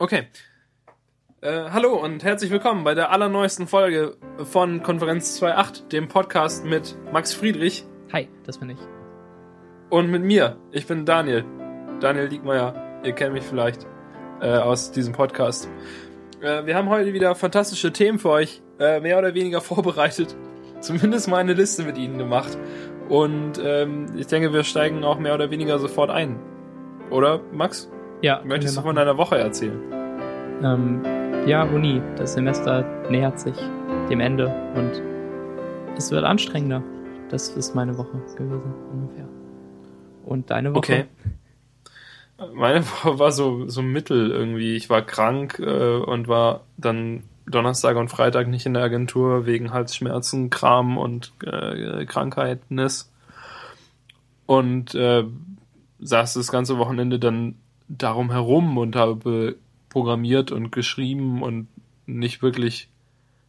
Okay. Äh, hallo und herzlich willkommen bei der allerneuesten Folge von Konferenz 2.8, dem Podcast mit Max Friedrich. Hi, das bin ich. Und mit mir. Ich bin Daniel. Daniel Diekmeyer. Ihr kennt mich vielleicht äh, aus diesem Podcast. Äh, wir haben heute wieder fantastische Themen für euch, äh, mehr oder weniger vorbereitet. Zumindest mal eine Liste mit ihnen gemacht. Und ähm, ich denke, wir steigen auch mehr oder weniger sofort ein. Oder, Max? Ja. Möchtest du von deiner Woche erzählen? Ähm, ja, Uni. Das Semester nähert sich dem Ende und es wird anstrengender. Das ist meine Woche gewesen, ungefähr. Und deine Woche? Okay. Meine Woche war so, so mittel irgendwie. Ich war krank äh, und war dann Donnerstag und Freitag nicht in der Agentur wegen Halsschmerzen, Kram und äh, Krankheitnis. Und äh, saß das ganze Wochenende dann darum herum und habe programmiert und geschrieben und nicht wirklich,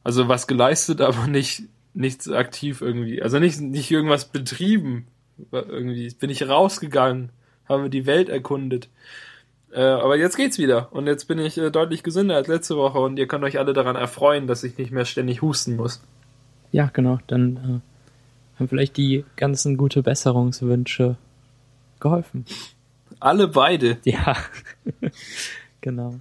also was geleistet, aber nicht nichts aktiv irgendwie, also nicht nicht irgendwas betrieben. Irgendwie bin ich rausgegangen, habe die Welt erkundet. Äh, aber jetzt geht's wieder und jetzt bin ich äh, deutlich gesünder als letzte Woche und ihr könnt euch alle daran erfreuen, dass ich nicht mehr ständig husten muss. Ja, genau. Dann äh, haben vielleicht die ganzen gute Besserungswünsche geholfen. Alle beide. Ja, genau.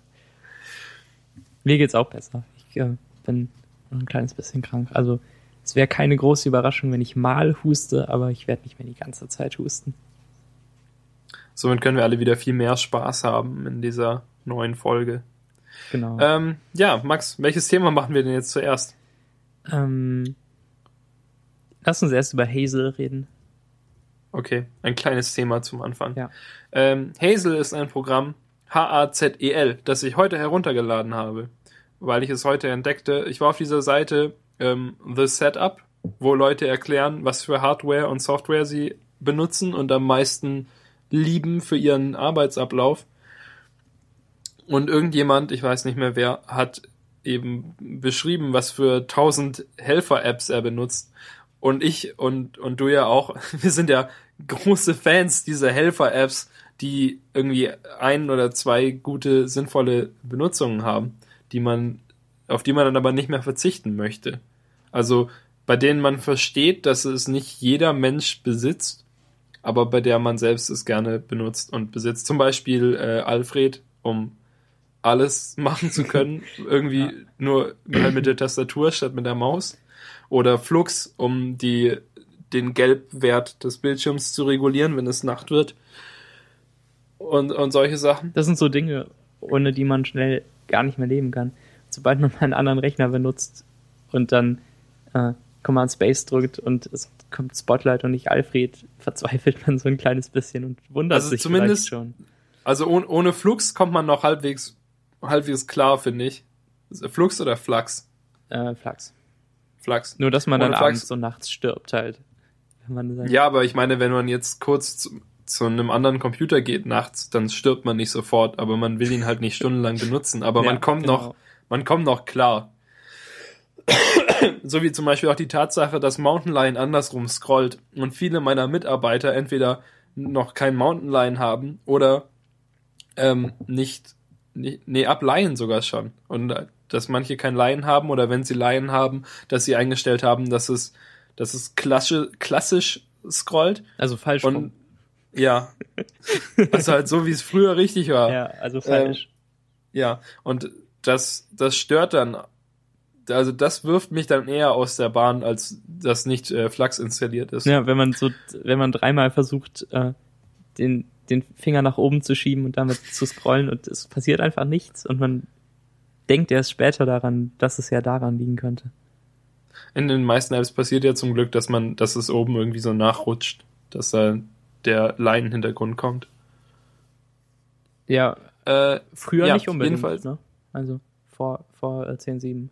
Mir geht's auch besser. Ich äh, bin ein kleines bisschen krank. Also es wäre keine große Überraschung, wenn ich mal huste, aber ich werde nicht mehr die ganze Zeit husten. Somit können wir alle wieder viel mehr Spaß haben in dieser neuen Folge. Genau. Ähm, ja, Max, welches Thema machen wir denn jetzt zuerst? Ähm, lass uns erst über Hazel reden. Okay, ein kleines Thema zum Anfang. Ja. Ähm, Hazel ist ein Programm, H-A-Z-E-L, das ich heute heruntergeladen habe, weil ich es heute entdeckte. Ich war auf dieser Seite ähm, The Setup, wo Leute erklären, was für Hardware und Software sie benutzen und am meisten lieben für ihren Arbeitsablauf. Und irgendjemand, ich weiß nicht mehr wer, hat eben beschrieben, was für tausend Helfer-Apps er benutzt. Und ich und, und du ja auch, wir sind ja große Fans dieser Helfer-Apps, die irgendwie ein oder zwei gute, sinnvolle Benutzungen haben, die man, auf die man dann aber nicht mehr verzichten möchte. Also bei denen man versteht, dass es nicht jeder Mensch besitzt, aber bei der man selbst es gerne benutzt und besitzt. Zum Beispiel äh, Alfred, um alles machen zu können, irgendwie ja. nur mit der Tastatur statt mit der Maus. Oder Flux, um die, den Gelbwert des Bildschirms zu regulieren, wenn es Nacht wird. Und, und solche Sachen. Das sind so Dinge, ohne die man schnell gar nicht mehr leben kann. Sobald man mal einen anderen Rechner benutzt und dann äh, Command Space drückt und es kommt Spotlight und nicht Alfred, verzweifelt man so ein kleines bisschen und wundert also sich zumindest schon. Also ohne, ohne Flux kommt man noch halbwegs, halbwegs klar, finde ich. Flux oder Flux? Äh, Flux. Flux. Nur, dass man Ohne dann Flux. abends so nachts stirbt halt. Ja, aber ich meine, wenn man jetzt kurz zu, zu einem anderen Computer geht nachts, dann stirbt man nicht sofort, aber man will ihn halt nicht stundenlang benutzen. Aber Ja, man kommt genau. noch, man kommt noch klar. so wie zum Beispiel auch die Tatsache, dass Mountain Lion andersrum scrollt und viele meiner Mitarbeiter entweder noch kein Mountain Lion haben oder ähm, nicht, nee, nee, ab Lion sogar schon. Und äh, dass manche kein Lion haben oder wenn sie Lion haben, dass sie eingestellt haben, dass es, dass es klassisch, klassisch scrollt. Also falsch Und rum. ja, also halt so wie es früher richtig war. Ja, also falsch. Ja, und das, das stört dann. Also das wirft mich dann eher aus der Bahn, als dass nicht äh, Flux installiert ist. ja, wenn man so, wenn man dreimal versucht, äh, den, den Finger nach oben zu schieben und damit zu scrollen und es passiert einfach nichts und man denkt erst später daran, dass es ja daran liegen könnte. In den meisten Apps passiert ja zum Glück, dass man, dass es oben irgendwie so nachrutscht, dass da der Line-Hintergrund kommt. Ja, Äh, früher Ja, nicht unbedingt. jedenfalls. Ne? Also vor, vor äh, 10.7.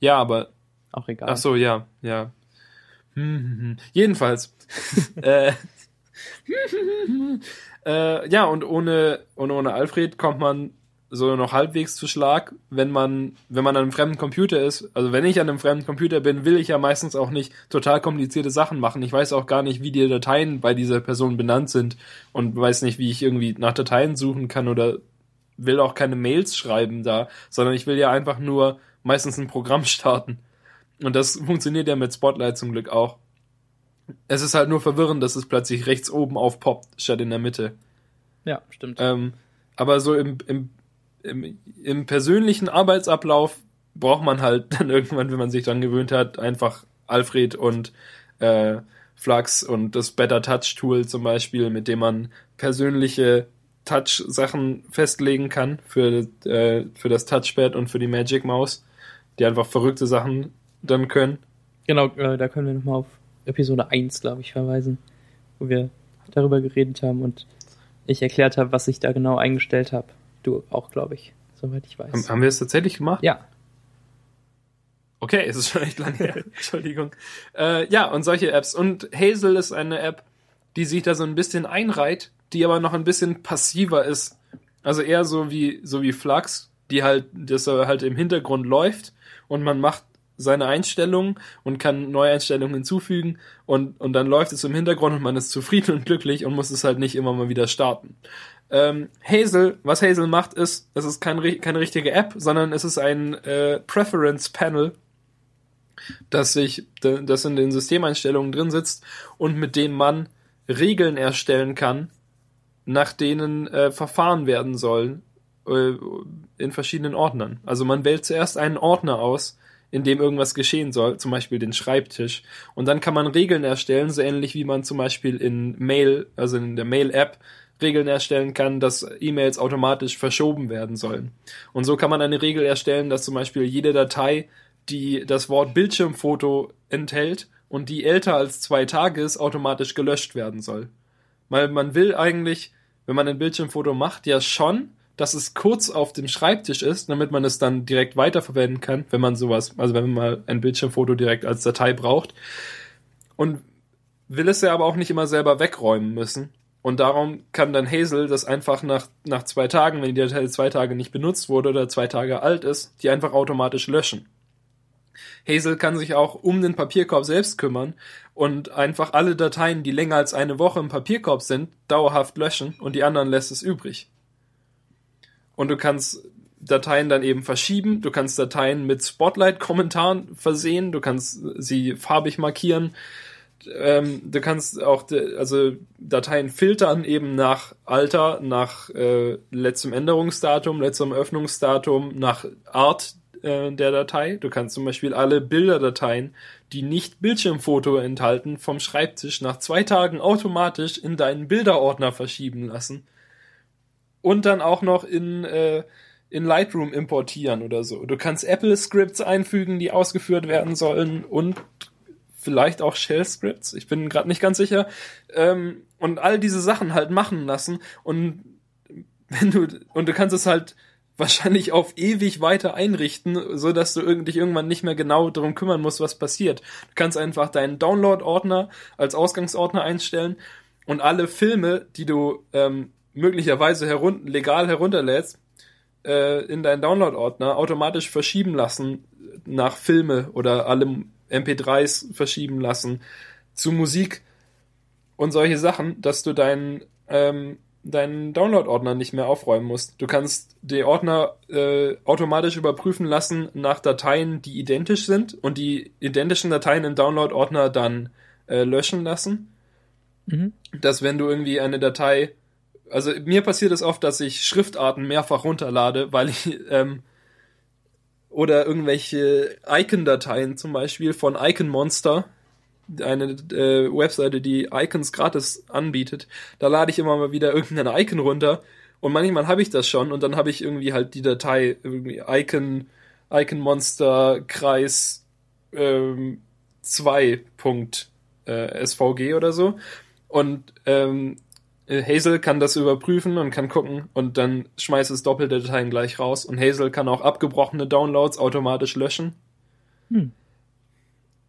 ja, aber Auch egal. Ach so, ja, ja. Hm, hm, hm. Jedenfalls. äh, äh, ja, und ohne, und ohne Alfred kommt man so noch halbwegs zu Schlag, wenn man, wenn man an einem fremden Computer ist. Also wenn ich an einem fremden Computer bin, will ich ja meistens auch nicht total komplizierte Sachen machen. Ich weiß auch gar nicht, wie die Dateien bei dieser Person benannt sind und weiß nicht, wie ich irgendwie nach Dateien suchen kann oder will auch keine Mails schreiben da, sondern ich will ja einfach nur meistens ein Programm starten. Und das funktioniert ja mit Spotlight zum Glück auch. Es ist halt nur verwirrend, dass es plötzlich rechts oben aufpoppt, statt in der Mitte. Ja, stimmt. Ähm, aber so im, im, im, im persönlichen Arbeitsablauf braucht man halt dann irgendwann, wenn man sich dran gewöhnt hat, einfach Alfred und äh, Flux und das Better Touch Tool zum Beispiel, mit dem man persönliche Touch-Sachen festlegen kann für, äh, für das Touchpad und für die Magic Maus, die einfach verrückte Sachen dann können. Genau, äh, da können wir nochmal auf Episode 1, glaube ich, verweisen, wo wir darüber geredet haben und ich erklärt habe, was ich da genau eingestellt habe. Du auch, glaube ich, soweit ich weiß. Haben, haben wir es tatsächlich gemacht? Ja. Okay, es ist schon echt lange her. Entschuldigung. Äh, ja, und solche Apps. Und Hazel ist eine App, die sich da so ein bisschen einreiht, die aber noch ein bisschen passiver ist. Also eher so wie, so wie Flux, die halt, das halt im Hintergrund läuft und man macht seine Einstellungen und kann neue Einstellungen hinzufügen und, und dann läuft es im Hintergrund und man ist zufrieden und glücklich und muss es halt nicht immer mal wieder starten. Ähm, Hazel, was Hazel macht, ist, es ist kein, keine richtige App, sondern es ist ein äh, Preference Panel, das sich, das in den Systemeinstellungen drin sitzt und mit dem man Regeln erstellen kann, nach denen äh, verfahren werden sollen äh, in verschiedenen Ordnern. Also man wählt zuerst einen Ordner aus, in dem irgendwas geschehen soll, zum Beispiel den Schreibtisch. Und dann kann man Regeln erstellen, so ähnlich wie man zum Beispiel in Mail, also in der Mail-App, Regeln erstellen kann, dass E-Mails automatisch verschoben werden sollen. Und so kann man eine Regel erstellen, dass zum Beispiel jede Datei, die das Wort Bildschirmfoto enthält und die älter als zwei Tage ist, automatisch gelöscht werden soll. Weil man will eigentlich, wenn man ein Bildschirmfoto macht, ja schon, dass es kurz auf dem Schreibtisch ist, damit man es dann direkt weiterverwenden kann, wenn man sowas, also wenn man mal ein Bildschirmfoto direkt als Datei braucht. Und will es ja aber auch nicht immer selber wegräumen müssen. Und darum kann dann Hazel das einfach nach, nach zwei Tagen, wenn die Datei zwei Tage nicht benutzt wurde oder zwei Tage alt ist, die einfach automatisch löschen. Hazel kann sich auch um den Papierkorb selbst kümmern und einfach alle Dateien, die länger als eine Woche im Papierkorb sind, dauerhaft löschen und die anderen lässt es übrig. Und du kannst Dateien dann eben verschieben, du kannst Dateien mit Spotlight-Kommentaren versehen, du kannst sie farbig markieren, ähm, du kannst auch also Dateien filtern eben nach Alter, nach äh, letztem Änderungsdatum, letztem Öffnungsdatum, nach Art äh, der Datei. Du kannst zum Beispiel alle Bilderdateien, die nicht Bildschirmfoto enthalten, vom Schreibtisch nach zwei Tagen automatisch in deinen Bilderordner verschieben lassen und dann auch noch in, äh, in Lightroom importieren oder so. Du kannst Apple-Scripts einfügen, die ausgeführt werden sollen und vielleicht auch Shell-Scripts. Ich bin gerade nicht ganz sicher. Ähm, und all diese Sachen halt machen lassen und wenn du und du kannst es halt wahrscheinlich auf ewig weiter einrichten, so dass du dich irgendwann nicht mehr genau darum kümmern musst, was passiert. Du kannst einfach deinen Download-Ordner als Ausgangsordner einstellen und alle Filme, die du ähm, möglicherweise herun legal herunterlädst, äh, in deinen Download-Ordner automatisch verschieben lassen nach Filme oder alle MP3s verschieben lassen zu Musik und solche Sachen, dass du deinen ähm, deinen Download-Ordner nicht mehr aufräumen musst. Du kannst die Ordner äh, automatisch überprüfen lassen nach Dateien, die identisch sind und die identischen Dateien im Download-Ordner dann äh, löschen lassen. Mhm. Dass wenn du irgendwie eine Datei also mir passiert es oft, dass ich Schriftarten mehrfach runterlade, weil ich ähm, oder irgendwelche Icon-Dateien zum Beispiel von Icon Monster, eine äh, Webseite, die Icons gratis anbietet. Da lade ich immer mal wieder irgendein Icon runter und manchmal habe ich das schon und dann habe ich irgendwie halt die Datei irgendwie Icon Icon Monster Kreis ähm, 2. Äh, SVG oder so und ähm, äh, Hazel kann das überprüfen und kann gucken und dann schmeißt es doppelte Dateien gleich raus. Und Hazel kann auch abgebrochene Downloads automatisch löschen. Hm.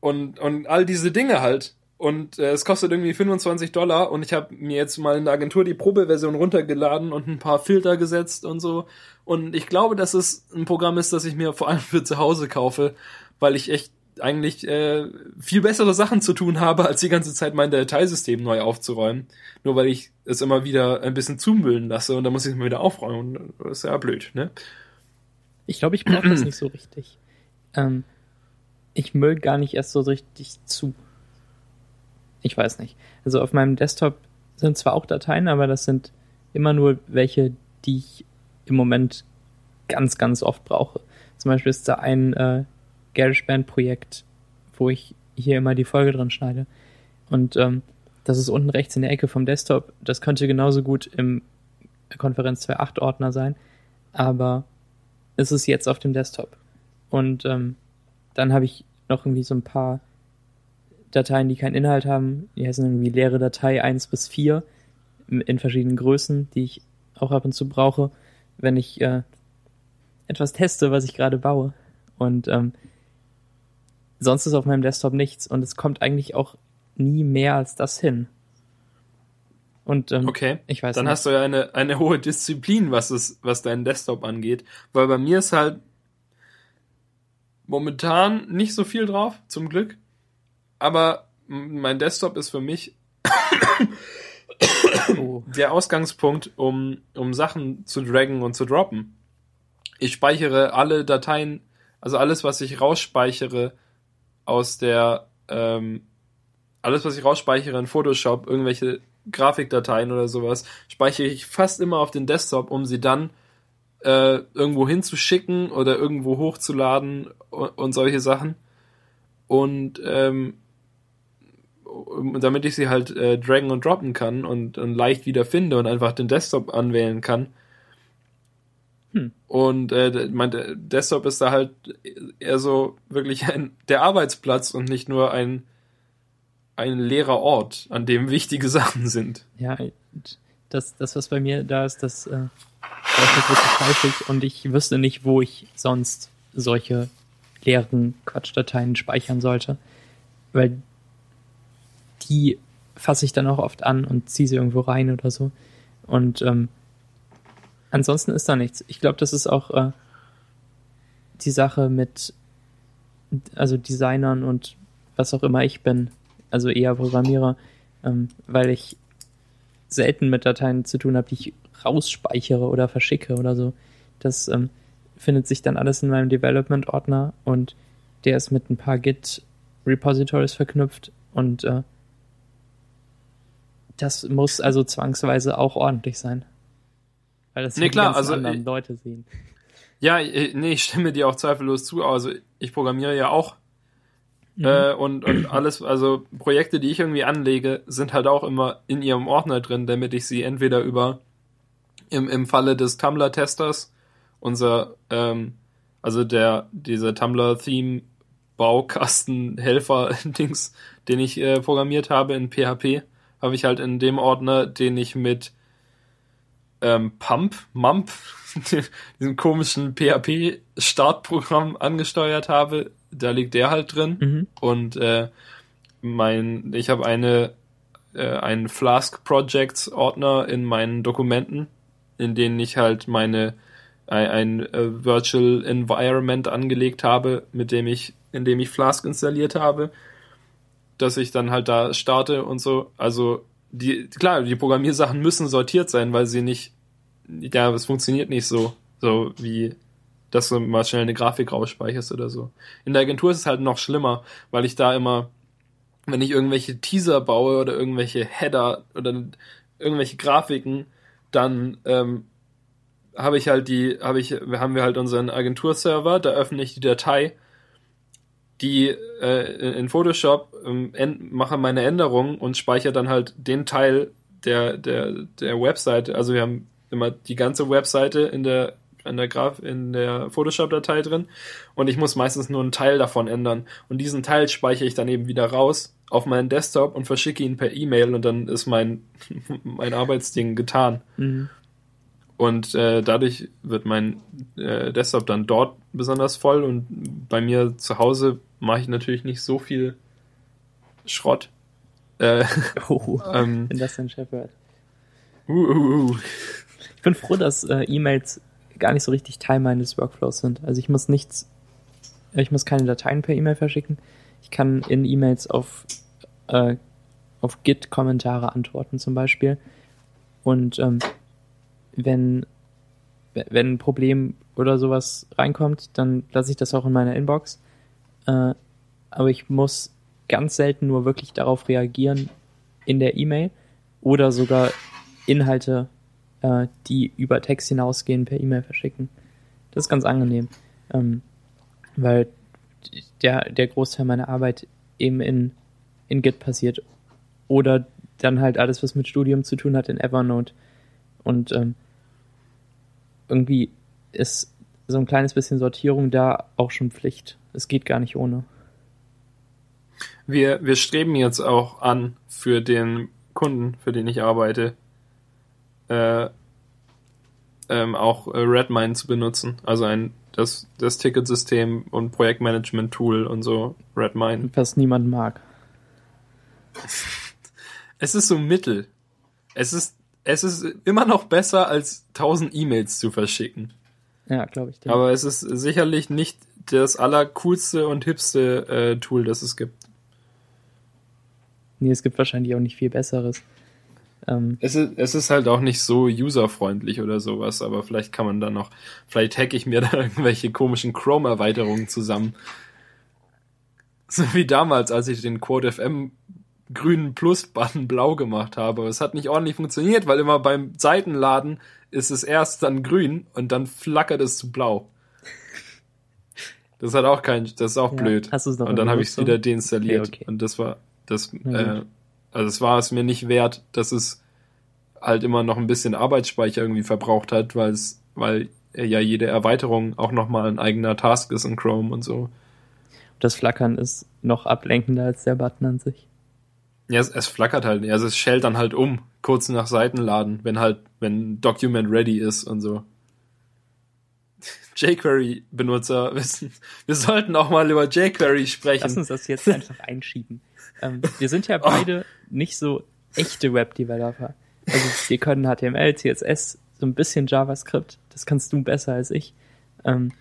Und, und all diese Dinge halt. Und äh, es kostet irgendwie 25 Dollar und ich habe mir jetzt mal in der Agentur die Probeversion runtergeladen und ein paar Filter gesetzt und so. Und ich glaube, dass es ein Programm ist, das ich mir vor allem für zu Hause kaufe, weil ich echt eigentlich äh, viel bessere Sachen zu tun habe, als die ganze Zeit mein Dateisystem neu aufzuräumen. Nur weil ich es immer wieder ein bisschen zumüllen lasse und dann muss ich es mal wieder aufräumen. Das ist ja blöd, ne? Ich glaube, ich brauche das nicht so richtig. Ähm, ich müll gar nicht erst so richtig zu. Ich weiß nicht. Also auf meinem Desktop sind zwar auch Dateien, aber das sind immer nur welche, die ich im Moment ganz, ganz oft brauche. Zum Beispiel ist da ein äh, GarageBand-Projekt, wo ich hier immer die Folge drin schneide. Und ähm, das ist unten rechts in der Ecke vom Desktop. Das könnte genauso gut im Konferenz 2.8 Ordner sein, aber es ist jetzt auf dem Desktop. Und ähm, dann habe ich noch irgendwie so ein paar Dateien, die keinen Inhalt haben. Die heißen irgendwie leere Datei 1 bis 4 in verschiedenen Größen, die ich auch ab und zu brauche, wenn ich äh, etwas teste, was ich gerade baue. Und ähm, sonst ist auf meinem Desktop nichts und es kommt eigentlich auch nie mehr als das hin. Und ähm, okay, ich weiß dann nicht. hast du ja eine eine hohe Disziplin, was es was deinen Desktop angeht, weil bei mir ist halt momentan nicht so viel drauf, zum Glück. Aber mein Desktop ist für mich oh. der Ausgangspunkt, um um Sachen zu draggen und zu droppen. Ich speichere alle Dateien, also alles, was ich rausspeichere aus der ähm, alles, was ich rausspeichere in Photoshop, irgendwelche Grafikdateien oder sowas, speichere ich fast immer auf den Desktop, um sie dann äh, irgendwo hinzuschicken oder irgendwo hochzuladen und, und solche Sachen. Und ähm, damit ich sie halt äh, draggen und droppen kann und, und leicht wieder finde und einfach den Desktop anwählen kann. Hm. Und äh, mein Desktop ist da halt eher so wirklich ein, der Arbeitsplatz und nicht nur ein ein leerer Ort, an dem wichtige Sachen sind. Ja, das, das was bei mir da ist, das, äh, das ist wirklich häufig und ich wüsste nicht, wo ich sonst solche leeren Quatschdateien speichern sollte, weil die fasse ich dann auch oft an und ziehe sie irgendwo rein oder so. Und ähm, ansonsten ist da nichts. Ich glaube, das ist auch äh, die Sache mit also Designern und was auch immer ich bin also eher Programmierer, ähm, weil ich selten mit Dateien zu tun habe, die ich rausspeichere oder verschicke oder so. Das ähm, findet sich dann alles in meinem Development-Ordner und der ist mit ein paar Git-Repositories verknüpft und äh, das muss also zwangsweise auch ordentlich sein. Weil das nee, klar, also anderen ich, Leute sehen. Ja, nee, ich stimme dir auch zweifellos zu. Also ich programmiere ja auch Mhm. Äh, und, und alles, also Projekte, die ich irgendwie anlege, sind halt auch immer in ihrem Ordner drin, damit ich sie entweder über im, im Falle des Tumblr-Testers, unser, ähm, also der, dieser Tumblr-Theme Baukasten-Helfer-Dings, den ich äh, programmiert habe in PHP, habe ich halt in dem Ordner, den ich mit ähm, Pump, Mump, diesem komischen PHP-Startprogramm angesteuert habe, da liegt der halt drin. Mhm. Und äh, mein, ich habe eine äh, einen Flask Projects Ordner in meinen Dokumenten, in denen ich halt meine ein, ein äh, Virtual Environment angelegt habe, mit dem ich, in dem ich Flask installiert habe, dass ich dann halt da starte und so. Also die, klar, die Programmiersachen müssen sortiert sein, weil sie nicht, ja, es funktioniert nicht so, so wie dass du mal schnell eine Grafik rausspeicherst oder so. In der Agentur ist es halt noch schlimmer, weil ich da immer, wenn ich irgendwelche Teaser baue oder irgendwelche Header oder irgendwelche Grafiken, dann ähm, habe ich halt die, habe ich, haben wir halt unseren Agenturserver, da öffne ich die Datei, die äh, in Photoshop ähm, mache meine Änderungen und speichere dann halt den Teil der, der, der Webseite. Also wir haben immer die ganze Webseite in der in der der Photoshop-Datei drin und ich muss meistens nur einen Teil davon ändern und diesen Teil speichere ich dann eben wieder raus auf meinen Desktop und verschicke ihn per E-Mail und dann ist mein mein Arbeitsding getan. Mhm. Und äh, dadurch wird mein äh, Desktop dann dort besonders voll und bei mir zu Hause mache ich natürlich nicht so viel Schrott. Äh, oh, ähm, wenn das dein Chef hört. Uh, uh, uh. Ich bin froh, dass äh, E-Mails gar nicht so richtig Teil meines Workflows sind. Also ich muss nichts Ich muss keine Dateien per E-Mail verschicken. Ich kann in E-Mails auf, äh, auf Git-Kommentare antworten zum Beispiel. Und ähm, wenn, wenn ein Problem oder sowas reinkommt, dann lasse ich das auch in meiner Inbox. Äh, aber ich muss ganz selten nur wirklich darauf reagieren in der E-Mail oder sogar Inhalte, äh, die über Text hinausgehen, per E-Mail verschicken. Das ist ganz angenehm, ähm, weil der, der Großteil meiner Arbeit eben in, in Git passiert. Oder dann halt alles, was mit Studium zu tun hat, in Evernote. Und ähm, irgendwie ist so ein kleines bisschen Sortierung da auch schon Pflicht. Es geht gar nicht ohne. Wir, wir streben jetzt auch an, für den Kunden, für den ich arbeite, äh, ähm, auch äh, Redmine zu benutzen. Also ein das, das Ticketsystem und Projektmanagement-Tool und so, Redmine. Was niemand mag. Es ist so mittel. Es ist, es ist immer noch besser, als tausend E-Mails zu verschicken. Ja, glaube ich. Aber es ist sicherlich nicht das allercoolste und hipste äh, Tool, das es gibt. Nee, es gibt wahrscheinlich auch nicht viel besseres. Ähm, es, ist, es ist halt auch nicht so userfreundlich oder sowas, aber vielleicht kann man da noch, vielleicht hacke ich mir da irgendwelche komischen Chrome-Erweiterungen zusammen. So wie damals, als ich den Quote FM grünen Plus-Button blau gemacht habe. Es hat nicht ordentlich funktioniert, weil immer beim Seitenladen ist es erst dann grün und dann flackert es zu blau. Das hat auch kein, das ist auch ja, blöd. Hast noch und dann habe ich es wieder deinstalliert. Okay, okay. Und das war, das, äh, also es war es mir nicht wert, dass es halt immer noch ein bisschen Arbeitsspeicher irgendwie verbraucht hat, weil es, weil ja jede Erweiterung auch nochmal ein eigener Task ist in Chrome und so. Das Flackern ist noch ablenkender als der Button an sich. Ja, es, es flackert halt, also es schellt dann halt um, kurz nach Seitenladen, wenn halt, wenn Document ready ist und so. jQuery-Benutzer wissen, wir sollten auch mal über jQuery sprechen. Lass uns das jetzt einfach einschieben. Ähm, wir sind ja beide oh. nicht so echte Web-Developer. Also wir können HTML, CSS, so ein bisschen JavaScript. Das kannst du besser als ich. Ähm,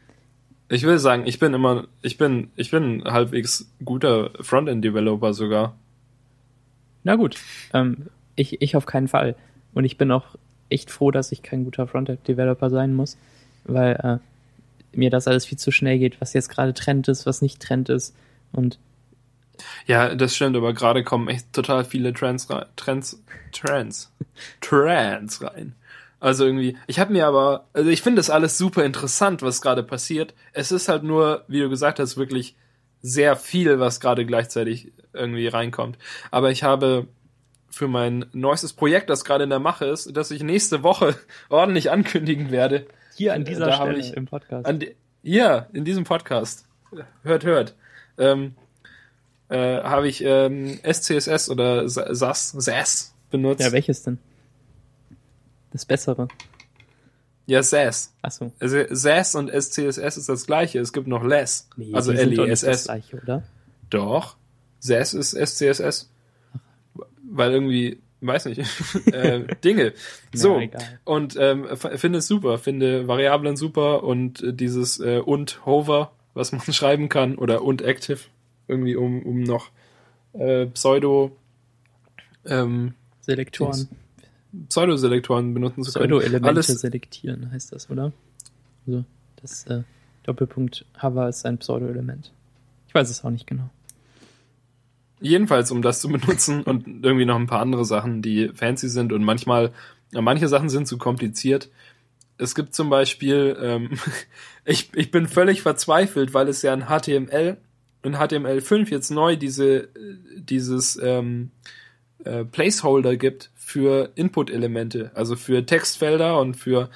ich will sagen, ich bin immer, ich bin, ich bin halbwegs guter Frontend-Developer sogar. Na gut, ähm, ich, ich auf keinen Fall. Und ich bin auch echt froh, dass ich kein guter Frontend-Developer sein muss, weil äh, mir das alles viel zu schnell geht, was jetzt gerade Trend ist, was nicht Trend ist. Und ja, das stimmt, aber gerade kommen echt total viele Trends rein. Trends, Trends, Trends rein. Also irgendwie, ich habe mir aber, also ich finde das alles super interessant, was gerade passiert. Es ist halt nur, wie du gesagt hast, wirklich sehr viel, was gerade gleichzeitig irgendwie reinkommt. Aber ich habe für mein neuestes Projekt, das gerade in der Mache ist, das ich nächste Woche ordentlich ankündigen werde. Hier an dieser Stelle ich, im Podcast. Die, hier, in diesem Podcast. Hört, hört. Ähm, äh, habe ich ähm, SCSS oder SAS, SAS benutzt. Ja, welches denn? Das bessere. Ja, SAS. Achso. Also SAS und SCSS ist das gleiche. Es gibt noch LESS. Nee, also LESS. das gleiche, oder? Doch. SAS ist SCSS. Weil irgendwie, weiß nicht, äh, Dinge. So. Ja, und ähm, finde es super. Finde Variablen super und äh, dieses äh, und Hover, was man schreiben kann, oder und Active irgendwie um, um noch äh, Pseudo ähm, Selektoren. Pseudo-Selektoren benutzen zu können. Pseudo-Elemente Alles selektieren heißt das, oder? Also das äh, Doppelpunkt Hover ist ein Pseudo-Element. Ich weiß es auch nicht genau. Jedenfalls, um das zu benutzen und irgendwie noch ein paar andere Sachen, die fancy sind und manchmal, manche Sachen sind zu kompliziert. Es gibt zum Beispiel, ähm, ich, ich bin völlig verzweifelt, weil es ja ein HTML in HTML5 jetzt neu diese, dieses ähm, äh, Placeholder gibt für Input-Elemente, also für Textfelder und für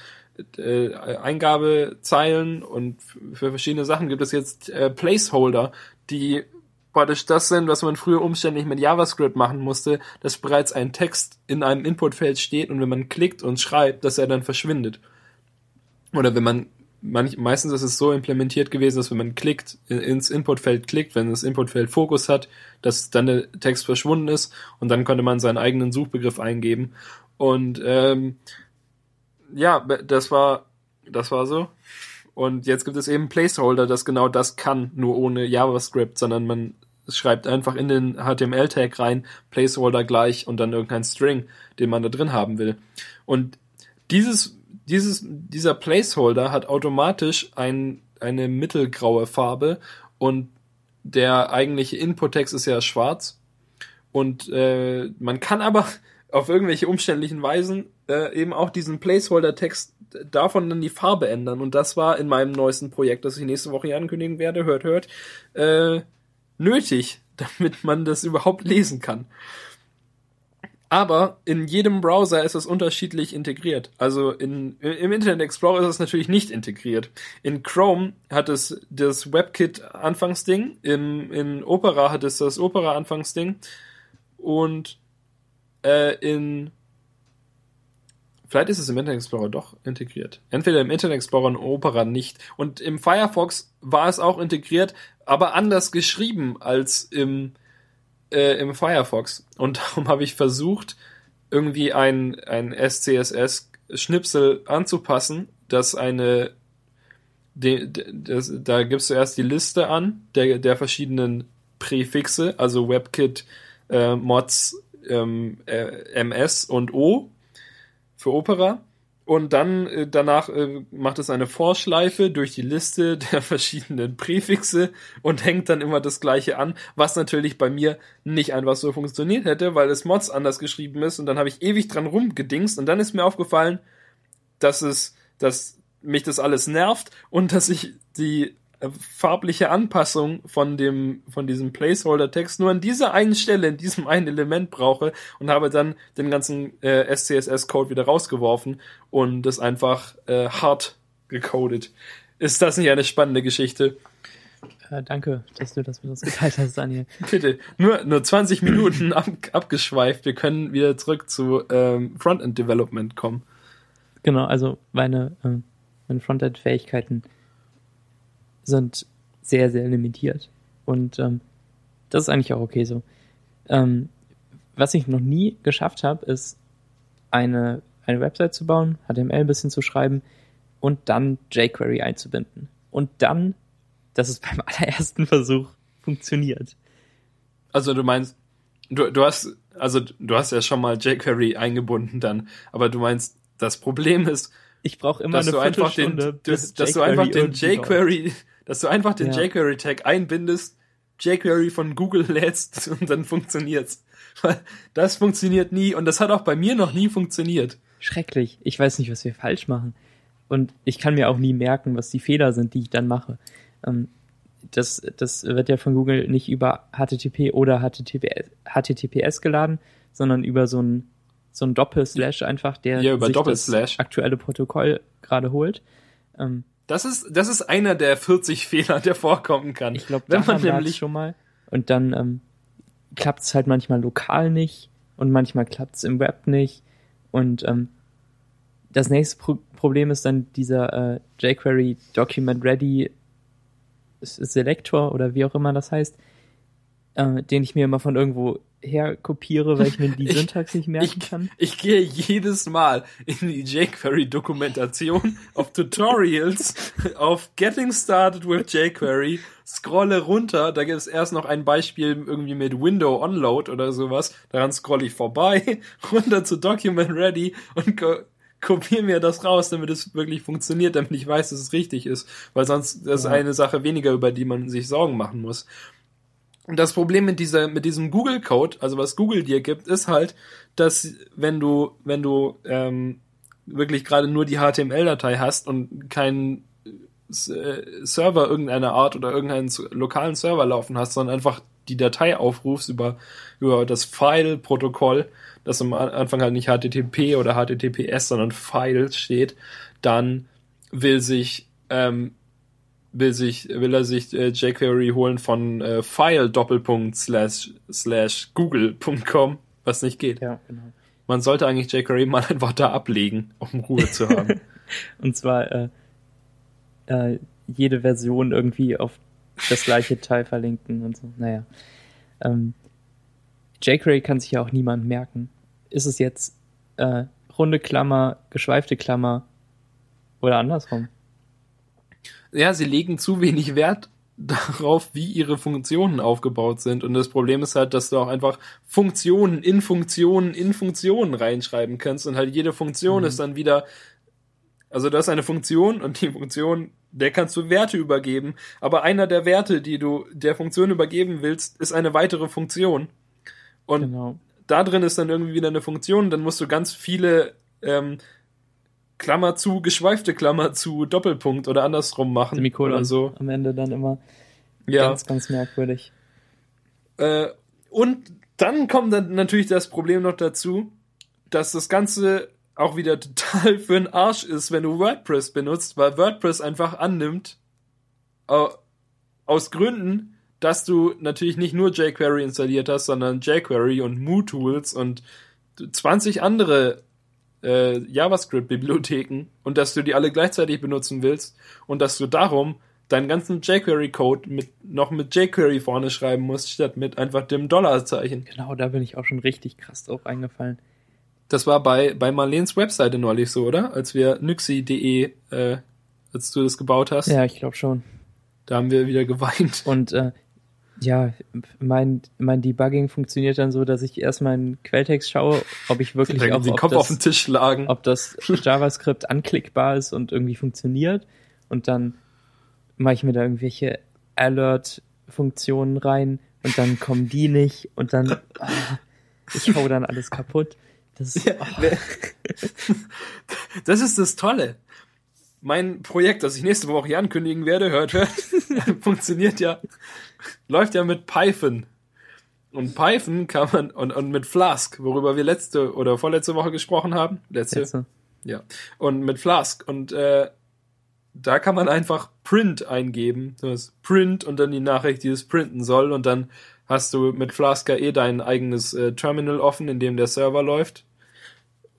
äh, Eingabezeilen und für verschiedene Sachen gibt es jetzt äh, Placeholder, die praktisch das sind, was man früher umständlich mit JavaScript machen musste, dass bereits ein Text in einem Inputfeld steht und wenn man klickt und schreibt, dass er dann verschwindet. Oder wenn man manch, meistens ist es so implementiert gewesen, dass wenn man klickt, ins Inputfeld klickt, wenn das Inputfeld Fokus hat, dass dann der Text verschwunden ist und dann konnte man seinen eigenen Suchbegriff eingeben. Und ähm, ja, das war das war so. Und jetzt gibt es eben Placeholder, das genau das kann, nur ohne JavaScript, sondern man schreibt einfach in den HTML-Tag rein, Placeholder gleich und dann irgendein String, den man da drin haben will. Und dieses, dieses, dieser Placeholder hat automatisch ein, eine mittelgraue Farbe und der eigentliche Input-Text ist ja schwarz. Und äh, man kann aber auf irgendwelche umständlichen Weisen äh, eben auch diesen Placeholder-Text davon dann die Farbe ändern. Und das war in meinem neuesten Projekt, das ich nächste Woche hier ankündigen werde, hört, hört, äh, nötig, damit man das überhaupt lesen kann. Aber in jedem Browser ist es unterschiedlich integriert. Also in, im Internet Explorer ist es natürlich nicht integriert. In Chrome hat es das WebKit Anfangsding, im, in Opera hat es das Opera Anfangsding und äh, in Vielleicht ist es im Internet Explorer doch integriert. Entweder im Internet Explorer und Opera nicht. Und im Firefox war es auch integriert, aber anders geschrieben als im, äh, im Firefox. Und darum habe ich versucht, irgendwie ein, ein SCSS-Schnipsel anzupassen, das eine de, de, das, da gibst du erst die Liste an der, der verschiedenen Präfixe, also WebKit, äh, Mods, ähm, äh, MS und O für Opera. Und dann äh, danach äh, macht es eine Vorschleife durch die Liste der verschiedenen Präfixe und hängt dann immer das gleiche an, was natürlich bei mir nicht einfach so funktioniert hätte, weil es Mods anders geschrieben ist und dann habe ich ewig dran rumgedingst und dann ist mir aufgefallen, dass es, dass mich das alles nervt und dass ich die farbliche Anpassung von dem von diesem Placeholder-Text nur an dieser einen Stelle, in diesem einen Element brauche und habe dann den ganzen äh, SCSS-Code wieder rausgeworfen und das einfach äh, hart gecodet. Ist das nicht eine spannende Geschichte? Äh, danke, dass du das mit uns geteilt hast, Daniel. Bitte, nur, nur 20 Minuten ab, abgeschweift. Wir können wieder zurück zu ähm, Frontend-Development kommen. Genau, also meine, äh, meine Frontend-Fähigkeiten sind sehr, sehr limitiert. Und ähm, das ist eigentlich auch okay so. Ähm, was ich noch nie geschafft habe, ist eine, eine Website zu bauen, HTML ein bisschen zu schreiben und dann jQuery einzubinden. Und dann, dass es beim allerersten Versuch funktioniert. Also du meinst, du, du hast, also du hast ja schon mal jQuery eingebunden dann, aber du meinst, das Problem ist, ich brauche immer dass eine du einfach den, dass, dass du einfach den jQuery, dass du einfach den Ja. jQuery-Tag einbindest, jQuery von Google lädst und dann funktioniert's. Das funktioniert nie und das hat auch bei mir noch nie funktioniert. schrecklich. Ich weiß nicht, was wir falsch machen. Und ich kann mir auch nie merken, was die Fehler sind, die ich dann mache. Ähm, das, das wird ja von Google nicht über HTTP oder HTTPS, HTTPS geladen, sondern über so ein, so ein Doppelslash einfach, der Ja, über sich das aktuelle Protokoll gerade holt. Das ist, das ist einer der 40 Fehler, der vorkommen kann. ich glaube, wenn da man nämlich schon mal. Und dann ähm, klappt es halt manchmal lokal nicht und manchmal klappt es im Web nicht. Und ähm, das nächste Pro Problem ist dann dieser äh, jQuery Document Ready Selector oder wie auch immer das heißt, äh, den ich mir immer von irgendwo her kopiere, weil ich mir die Ich- Syntax nicht merken ich, kann. ich gehe jedes Mal in die jQuery-Dokumentation auf Tutorials, auf Getting Started with jQuery, scrolle runter, da gibt es erst noch ein Beispiel irgendwie mit Window Onload oder sowas, daran scrolle ich vorbei, runter zu Document Ready und ko kopiere mir das raus, damit es wirklich funktioniert, damit ich weiß, dass es richtig ist, weil sonst das ist eine Sache weniger, über die man sich Sorgen machen muss. Und das Problem mit dieser, mit diesem Google-Code, also was Google dir gibt, ist halt, dass wenn du, wenn du ähm, wirklich gerade nur die HTML-Datei hast und keinen äh, Server irgendeiner Art oder irgendeinen lokalen Server laufen hast, sondern einfach die Datei aufrufst über, über das File-Protokoll, das am An- Anfang halt nicht HTTP oder HTTPS, sondern File steht, dann will sich ähm, will sich will er sich äh, jQuery holen von äh, file Doppelpunkt slash slash google.com, was nicht geht. Ja, genau. Man sollte eigentlich jQuery mal einfach da ablegen, um Ruhe zu haben. Und zwar äh, äh, jede Version irgendwie auf das gleiche Teil verlinken und so. Naja. Ähm, jQuery kann sich ja auch niemand merken. Ist es jetzt äh, runde Klammer, geschweifte Klammer oder andersrum? Ja, sie legen zu wenig Wert darauf, wie ihre Funktionen aufgebaut sind. Und das Problem ist halt, dass du auch einfach Funktionen in Funktionen in Funktionen reinschreiben kannst und halt jede Funktion mhm. ist dann wieder, also du hast eine Funktion und die Funktion, der kannst du Werte übergeben, aber einer der Werte, die du der Funktion übergeben willst, ist eine weitere Funktion. Und genau. da drin ist dann irgendwie wieder eine Funktion, dann musst du ganz viele ähm, Klammer zu, geschweifte Klammer zu, Doppelpunkt oder andersrum machen. Semikolon oder so. Am Ende dann immer. Ja. Ganz, ganz merkwürdig. Äh, und dann kommt dann natürlich das Problem noch dazu, dass das Ganze auch wieder total für den Arsch ist, wenn du WordPress benutzt, weil WordPress einfach annimmt, äh, aus Gründen, dass du natürlich nicht nur jQuery installiert hast, sondern jQuery und MooTools und 20 andere äh, JavaScript-Bibliotheken und dass du die alle gleichzeitig benutzen willst und dass du darum deinen ganzen jQuery-Code mit, noch mit jQuery vorne schreiben musst, statt mit einfach dem Dollarzeichen. Genau, da bin ich auch schon richtig krass drauf eingefallen. Das war bei, bei Marleens Webseite neulich so, oder? Als wir nyxi.de, äh, als du das gebaut hast. Ja, ich glaube schon. Da haben wir wieder geweint. Und äh, ja, mein, mein Debugging funktioniert dann so, dass ich erstmal einen Quelltext schaue, ob ich wirklich auch, den Kopf das, auf den Tisch schlagen. ob das JavaScript anklickbar ist und irgendwie funktioniert. Und dann mache ich mir da irgendwelche Alert-Funktionen rein und dann kommen die nicht und dann oh, ich hau dann alles kaputt. Das ist, oh. das ist das Tolle mein Projekt, das ich nächste Woche hier ankündigen werde, hört, hört, funktioniert ja, läuft ja mit Python. Und Python kann man, und, und mit Flask, worüber wir letzte oder vorletzte Woche gesprochen haben. Letzte. letzte. Ja. Und mit Flask. Und äh, da kann man einfach Print eingeben. Das Print und dann die Nachricht, die es printen soll. Und dann hast du mit Flask eh dein eigenes äh, Terminal offen, in dem der Server läuft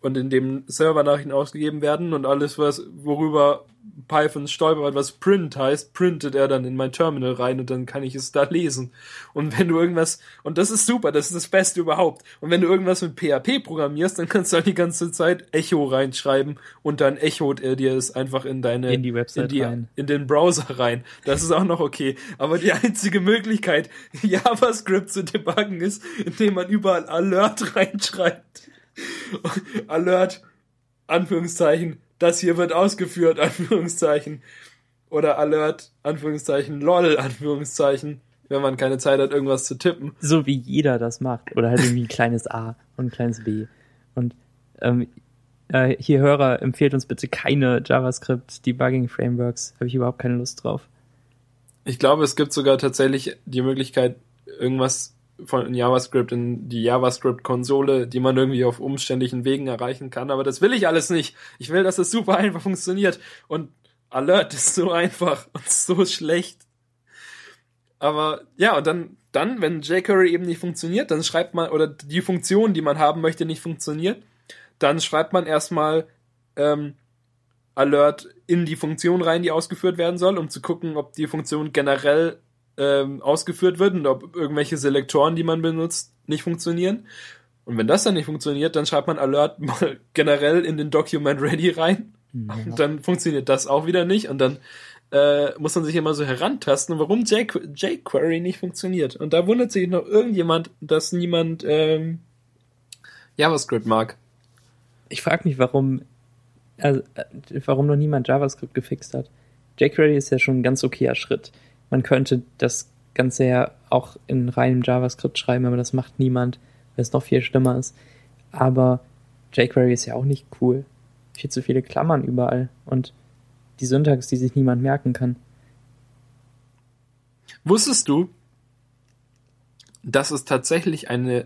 und in dem Servernachrichten ausgegeben werden und alles, was, worüber Python stolpert, was print heißt, printet er dann in mein Terminal rein und dann kann ich es da lesen. Und wenn du irgendwas, und das ist super, das ist das Beste überhaupt. Und wenn du irgendwas mit PHP programmierst, dann kannst du halt die ganze Zeit Echo reinschreiben und dann echot er dir es einfach in deine, in die Website in, die, rein. in den Browser rein. Das ist auch noch okay. Aber die einzige Möglichkeit, JavaScript zu debuggen ist, indem man überall Alert reinschreibt. Alert, Anführungszeichen, das hier wird ausgeführt, Anführungszeichen. Oder Alert, Anführungszeichen, lol, Anführungszeichen, wenn man keine Zeit hat, irgendwas zu tippen. So wie jeder das macht. Oder halt irgendwie ein kleines A und ein kleines B. Und ähm, äh, hier Hörer, empfehlt uns bitte keine JavaScript Debugging Frameworks. Habe ich überhaupt keine Lust drauf. Ich glaube, es gibt sogar tatsächlich die Möglichkeit, irgendwas von JavaScript in die JavaScript-Konsole, die man irgendwie auf umständlichen Wegen erreichen kann. Aber das will ich alles nicht. Ich will, dass es super einfach funktioniert. Und Alert ist so einfach und so schlecht. Aber ja, und dann, dann, wenn jQuery eben nicht funktioniert, dann schreibt man, oder die Funktion, die man haben möchte, nicht funktioniert, dann schreibt man erstmal ähm, Alert in die Funktion rein, die ausgeführt werden soll, um zu gucken, ob die Funktion generell ähm, ausgeführt wird und ob irgendwelche Selektoren, die man benutzt, nicht funktionieren. Und wenn das dann nicht funktioniert, dann schreibt man Alert mal generell in den Document Ready rein. Ja. Und dann funktioniert das auch wieder nicht. Und dann äh, muss man sich immer so herantasten, warum jQuery nicht funktioniert. Und da wundert sich noch irgendjemand, dass niemand ähm, JavaScript mag. Ich frage mich, warum, also, warum noch niemand JavaScript gefixt hat. jQuery ist ja schon ein ganz okayer Schritt. Man könnte das Ganze ja auch in reinem JavaScript schreiben, aber das macht niemand, weil es noch viel schlimmer ist. Aber jQuery ist ja auch nicht cool. Viel zu viele Klammern überall und die Syntax, die sich niemand merken kann. Wusstest du, dass es tatsächlich eine,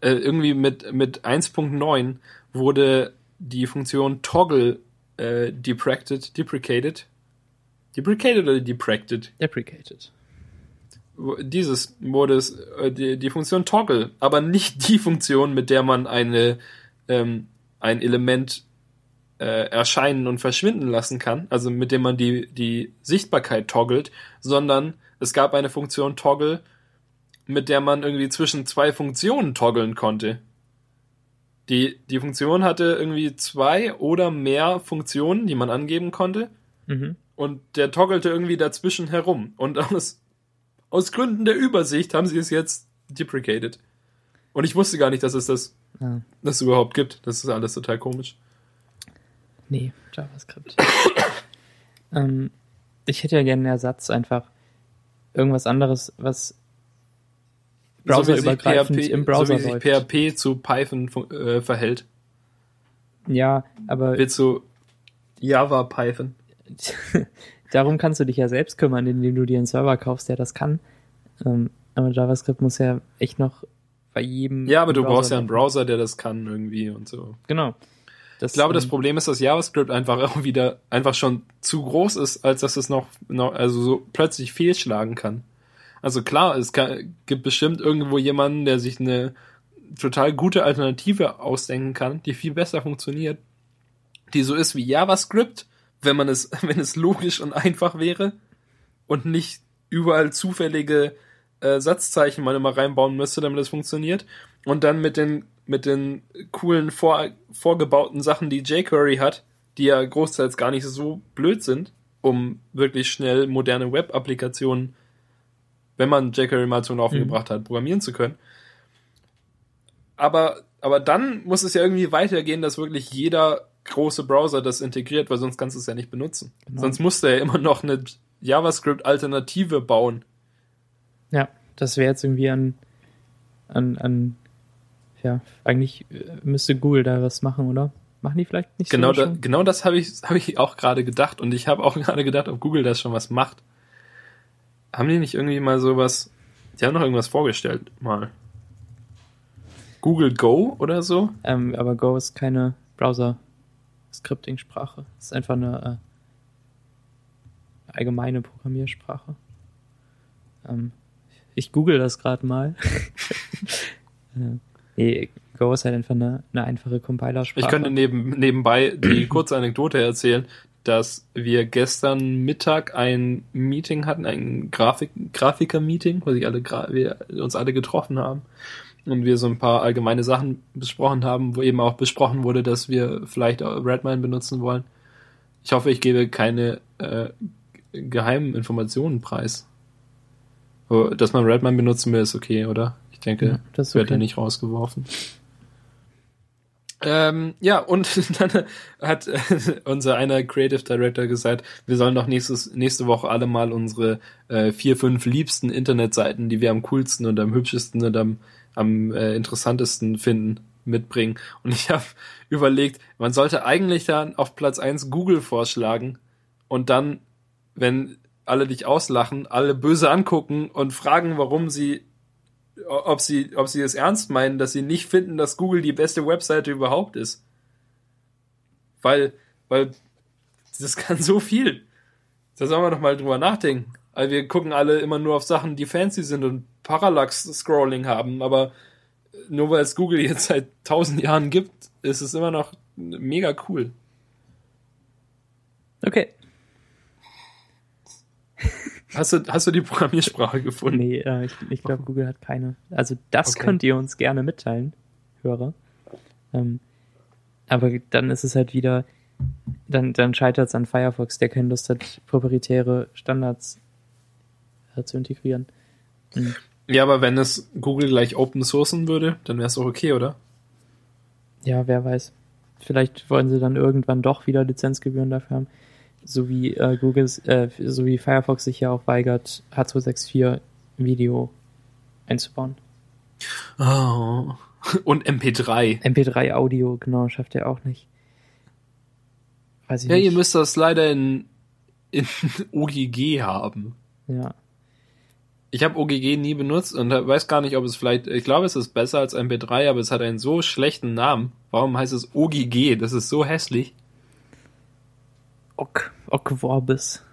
äh, irgendwie mit, mit 1.9 wurde die Funktion Toggle äh, deprecated, deprecated Deprecated oder deprecated? Deprecated. Dieses wurde es, äh, die, die Funktion Toggle, aber nicht die Funktion, mit der man eine, ähm, ein Element äh, erscheinen und verschwinden lassen kann, also mit dem man die, die Sichtbarkeit toggelt, sondern es gab eine Funktion Toggle, mit der man irgendwie zwischen zwei Funktionen toggeln konnte. Die, die Funktion hatte irgendwie zwei oder mehr Funktionen, die man angeben konnte. Mhm. Und der toggelte irgendwie dazwischen herum. Und aus, aus Gründen der Übersicht haben sie es jetzt deprecated. Und ich wusste gar nicht, dass es das, Ja. das überhaupt gibt. Das ist alles total komisch. Nee, JavaScript. ähm, ich hätte ja gerne einen Ersatz, einfach irgendwas anderes, was browserübergreifend so sich im Browser so wie läuft. sich PHP zu Python äh, verhält. Ja, aber Wird so Java Python. darum kannst du dich ja selbst kümmern, indem du dir einen Server kaufst, der das kann. Ähm, aber JavaScript muss ja echt noch bei jedem. Ja, aber du Browser brauchst ja einen. Browser, der das kann irgendwie und so. Genau. Das, Ich glaube, das ähm, Problem ist, dass JavaScript einfach auch wieder einfach schon zu groß ist, als dass es noch, noch also so plötzlich fehlschlagen kann. Also klar, es kann, gibt bestimmt irgendwo jemanden, der sich eine total gute Alternative ausdenken kann, die viel besser funktioniert, die so ist wie JavaScript, wenn man es, wenn es logisch und einfach wäre und nicht überall zufällige äh, Satzzeichen man immer reinbauen müsste, damit es funktioniert. Und dann mit den, mit den coolen vor, vorgebauten Sachen, die jQuery hat, die ja großteils gar nicht so blöd sind, um wirklich schnell moderne Web-Applikationen, wenn man jQuery mal zum Laufen Mhm. gebracht hat, programmieren zu können. Aber, aber dann muss es ja irgendwie weitergehen, dass wirklich jeder große Browser das integriert, weil sonst kannst du es ja nicht benutzen. Genau. Sonst musst du ja immer noch eine JavaScript-Alternative bauen. Ja, das wäre jetzt irgendwie an, an, an, ja, eigentlich äh, müsste Google da was machen, oder? Machen die vielleicht nicht Genau, so da, genau das habe ich, hab ich auch gerade gedacht. Und ich habe auch gerade gedacht, ob Google das schon was macht. Haben die nicht irgendwie mal sowas. Die haben noch irgendwas vorgestellt, mal. Google Go oder so? Ähm, aber Go ist keine Browser-Scripting-Sprache. Es ist einfach eine äh, allgemeine Programmiersprache. Ähm, ich google das gerade mal. äh, nee, Go ist halt einfach eine, eine einfache Compilersprache. Ich könnte neben, nebenbei die kurze Anekdote erzählen, dass wir gestern Mittag ein Meeting hatten, ein Grafik, Grafiker-Meeting, wo sich alle, wir uns alle getroffen haben und wir so ein paar allgemeine Sachen besprochen haben, wo eben auch besprochen wurde, dass wir vielleicht Redmine benutzen wollen. Ich hoffe, ich gebe keine äh, geheimen Informationen preis. Aber, Dass man Redmine benutzen will, ist okay, oder? Ich denke, Ja, das ist wird okay. ja nicht rausgeworfen. Ähm, ja, und dann hat äh, unser einer Creative Director gesagt, wir sollen doch nächstes, nächste Woche alle mal unsere äh, vier, fünf liebsten Internetseiten, die wir am coolsten und am hübschesten und am, am äh, interessantesten finden, mitbringen. Und ich habe überlegt, man sollte eigentlich dann auf Platz eins Google vorschlagen und dann, wenn alle dich auslachen, alle böse angucken und fragen, warum sie ob sie, ob sie es ernst meinen, dass sie nicht finden, dass Google die beste Webseite überhaupt ist. Weil, weil das kann so viel. Da sollen wir doch mal drüber nachdenken. Weil wir gucken alle immer nur auf Sachen, die fancy sind und Parallax-Scrolling haben, aber nur weil es Google jetzt seit tausend Jahren gibt, ist es immer noch mega cool. Okay. Hast du, hast du die Programmiersprache gefunden? Nee, äh, ich, ich glaube, Google hat keine. Also das Okay. könnt ihr uns gerne mitteilen, Hörer. Ähm, aber dann ist es halt wieder, dann, dann scheitert es an Firefox, der keine Lust hat, proprietäre Standards äh, zu integrieren. Hm. Ja, aber wenn es Google gleich open sourcen würde, dann wäre es doch okay, oder? Ja, wer weiß. Vielleicht wollen sie dann irgendwann doch wieder Lizenzgebühren dafür haben. So wie äh, Google, äh, so wie Firefox sich ja auch weigert, H264 Video einzubauen. Oh. Und MP3. MP3 Audio, genau, schafft er auch nicht. Weiß ich Ja, nicht. ihr müsst das leider in, in OGG haben. ja. Ich habe OGG nie benutzt und weiß gar nicht, ob es vielleicht, ich glaube, es ist besser als MP3, aber es hat einen so schlechten Namen. Warum heißt es OGG? Das ist so hässlich. Ok, Ok Vorbis.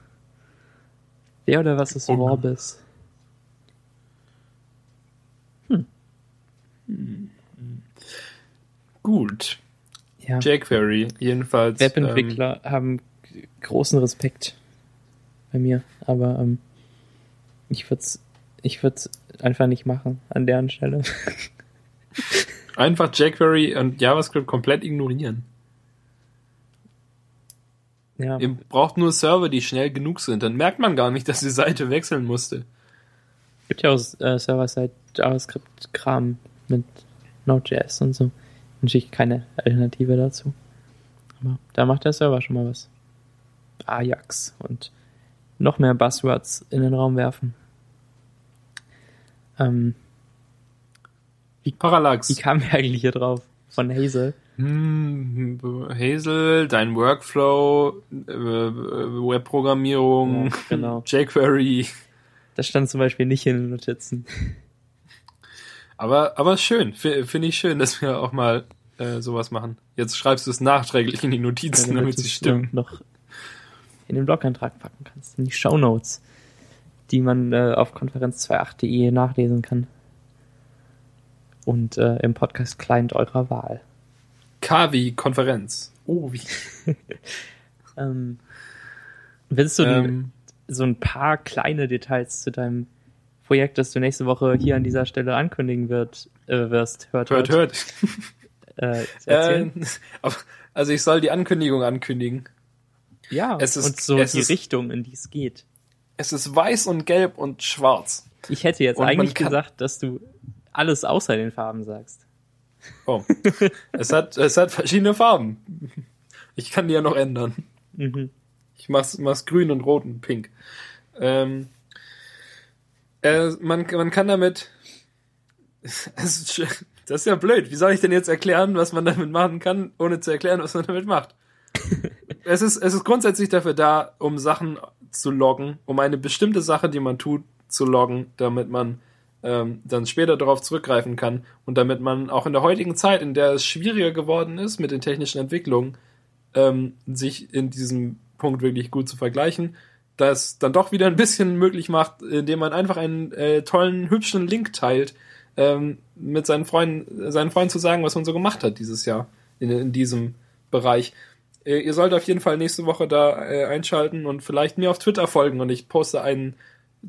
Wer oder was ist Ok. Vorbis? Gut. Ja. jQuery, jedenfalls. Webentwickler haben großen Respekt bei mir, aber ähm, ich würde es ich würd's einfach nicht machen an deren Stelle. Einfach jQuery und JavaScript komplett ignorieren. Ja, Ihr braucht nur Server, die schnell genug sind. Dann merkt man gar nicht, dass die Seite wechseln musste. gibt ja auch äh, Server-Side JavaScript-Kram mit Node.js und so. Natürlich keine Alternative dazu. Aber da macht der Server schon mal was. Ajax und noch mehr Buzzwords in den Raum werfen. Ähm, Parallax. wie kamen wir eigentlich hier drauf? Von Hazel. Hm, Hazel, dein Workflow, äh, Webprogrammierung, Ja, genau. jQuery. Das stand zum Beispiel nicht in den Notizen. Aber, aber schön, finde ich schön, dass wir auch mal äh, sowas machen. Jetzt schreibst du es nachträglich in die Notizen, damit du sie es, stimmen. noch in den Blog-Eintrag packen kannst, in die Shownotes, die man äh, auf konferenz28.de nachlesen kann. Und äh, im Podcast-Client eurer Wahl. Kavi Konferenz. Oh, wie. Ähm, willst du Ähm, so ein paar kleine Details zu deinem Projekt, das du nächste Woche hier an dieser Stelle ankündigen wird, äh, wirst, hört, hört, hört. Äh, erzählen? Äh, aber- also ich soll die Ankündigung ankündigen. ja, es ist- und so es die ist- Richtung, in die es geht. Es ist weiß und gelb und schwarz. Ich hätte jetzt Und eigentlich gesagt, dass du alles außer den Farben sagst. Oh. es, hat, es hat verschiedene Farben. Ich kann die ja noch ändern. Mhm. Ich mach's, mach's grün und rot und pink. Ähm, äh, man, man kann damit. Es ist, sch- das ist ja blöd. Wie soll ich denn jetzt erklären, was man damit machen kann, ohne zu erklären, was man damit macht? es, ist, es ist grundsätzlich dafür da, um Sachen zu loggen, um eine bestimmte Sache, die man tut, zu loggen, damit man ähm, dann später darauf zurückgreifen kann und damit man auch in der heutigen Zeit, in der es schwieriger geworden ist mit den technischen Entwicklungen, ähm, sich in diesem Punkt wirklich gut zu vergleichen, das dann doch wieder ein bisschen möglich macht, indem man einfach einen äh, tollen, hübschen Link teilt, ähm, mit seinen Freunden, seinen Freunden zu sagen, was man so gemacht hat dieses Jahr in, in diesem Bereich. Äh, ihr sollt auf jeden Fall nächste Woche da äh, einschalten und vielleicht mir auf Twitter folgen und ich poste ein,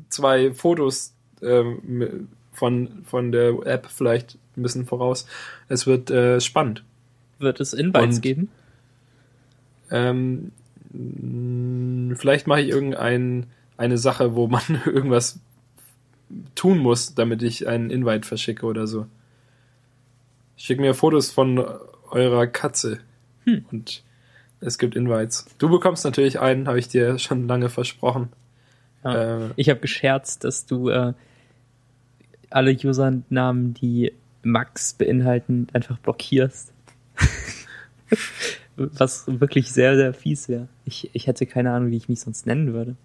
zwei Fotos ähm, von, von der App vielleicht ein bisschen voraus. Es wird äh, spannend. Wird es Invites Und- geben? Ähm, vielleicht mache ich irgendein eine Sache, wo man irgendwas tun muss, damit ich einen Invite verschicke oder so. Schick mir Fotos von eurer Katze Hm. und es gibt Invites. Du bekommst natürlich einen, habe ich dir schon lange versprochen. Ja. Äh, Ich habe gescherzt, dass du äh, alle Usernamen, die Max beinhalten, einfach blockierst. Was wirklich sehr, sehr fies wäre. Ich, ich hätte keine Ahnung, wie ich mich sonst nennen würde.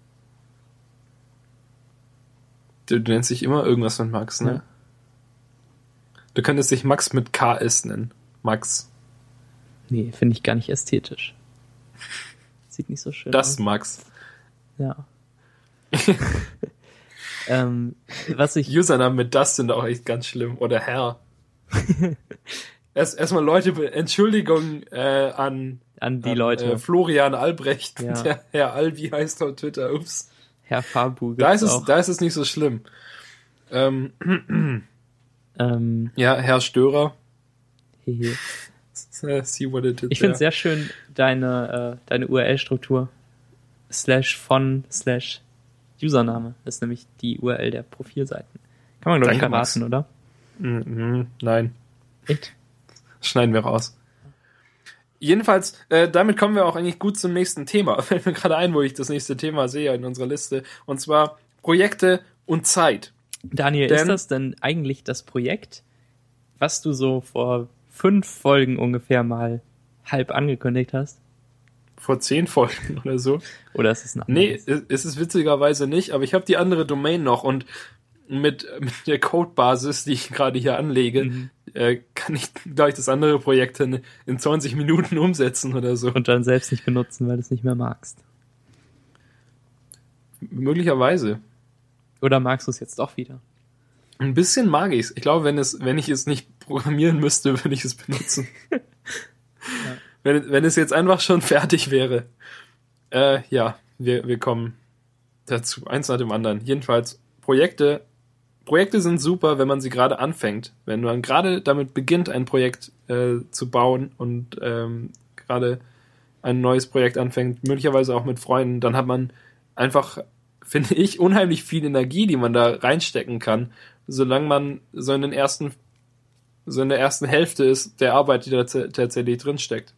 du, du nennst dich immer irgendwas mit Max, ne? Ja. Du könntest dich Max mit KS nennen. Max. Nee, finde ich gar nicht ästhetisch. Sieht nicht so schön Das aus. Max. Ja. ähm, was ich Usernamen mit das sind auch echt ganz schlimm. Oder Herr. Erst erstmal Leute, Entschuldigung äh, an, an die an Leute, Äh, Florian Albrecht, Ja. der Herr Albi heißt auf Twitter. Ups. Herr Fabu, Da ist, es, auch. da ist es nicht so schlimm. Ähm, Ähm, ja, Herr Störer. hehe. See what it did Ich finde es sehr schön, deine, äh, deine URL-Struktur. Slash von slash Username. Das ist nämlich die URL der Profilseiten. Kann man, glaube ich, verraten, oder? Mhm, nein, Echt? schneiden wir raus. Jedenfalls, äh, damit kommen wir auch eigentlich gut zum nächsten Thema. Fällt mir gerade ein, wo ich das nächste Thema sehe in unserer Liste. Und zwar Projekte und Zeit. Daniel, Denn- ist das denn eigentlich das Projekt, was du so vor fünf Folgen ungefähr mal halb angekündigt hast? Vor zehn Folgen oder so. Oder ist es ein Nee, anderes? es ist es witzigerweise nicht, aber ich habe die andere Domain noch und mit, mit der Codebasis, die ich gerade hier anlege, Mhm. äh, kann ich gleich das andere Projekt in, in 20 Minuten umsetzen oder so. Und dann selbst nicht benutzen, weil du es nicht mehr magst. Möglicherweise. Oder magst du es jetzt doch wieder? Ein bisschen mag ich's. Ich glaube, wenn es, wenn ich es nicht programmieren müsste, würde ich es benutzen. wenn, wenn es jetzt einfach schon fertig wäre. Äh, ja, wir, wir kommen dazu. Eins nach dem anderen. Jedenfalls, Projekte, Projekte sind super, wenn man sie gerade anfängt. Wenn man gerade damit beginnt, ein Projekt äh, zu bauen und ähm, gerade ein neues Projekt anfängt, möglicherweise auch mit Freunden, dann hat man einfach, finde ich, unheimlich viel Energie, die man da reinstecken kann, solange man so in den ersten, so in der ersten Hälfte ist der Arbeit, die da tatsächlich drinsteckt.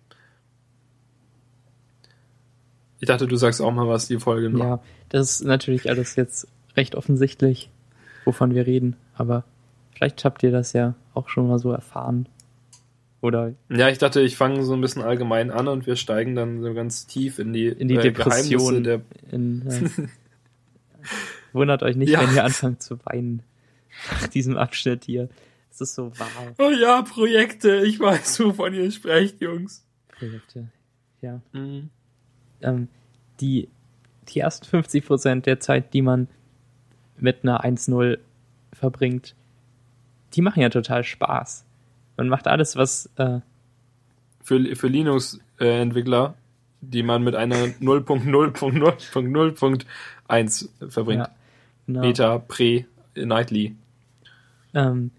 Ich dachte, du sagst auch mal was, die Folge noch. Ja, das ist natürlich alles jetzt recht offensichtlich, wovon wir reden, aber vielleicht habt ihr das ja auch schon mal so erfahren. Oder ja, ich dachte, ich fange so ein bisschen allgemein an und wir steigen dann so ganz tief in die, in die äh, Depression. Der in, äh, wundert euch nicht, ja. wenn ihr anfangt zu weinen nach diesem Abschnitt hier. Es ist so wahr. Oh ja, Projekte. Ich weiß, wovon ihr sprecht, Jungs. Projekte, ja. Mhm. Ähm, die, die ersten 50 Prozent der Zeit, die man mit einer 1-0 verbringt, die machen ja total Spaß. Man macht alles, was. Äh, für, für Linux-Entwickler, die man mit einer 0.0.0.0.1 verbringt. Ja, genau. Beta, Pre, Nightly. Ähm,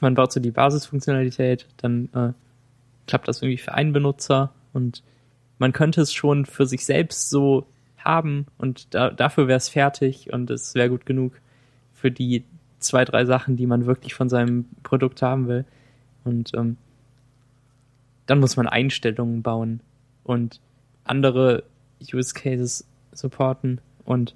man baut so die Basisfunktionalität, dann äh, klappt das irgendwie für einen Benutzer und man könnte es schon für sich selbst so haben und da, dafür wäre es fertig und es wäre gut genug für die zwei, drei Sachen, die man wirklich von seinem Produkt haben will. Und ähm, dann muss man Einstellungen bauen und andere Use Cases supporten und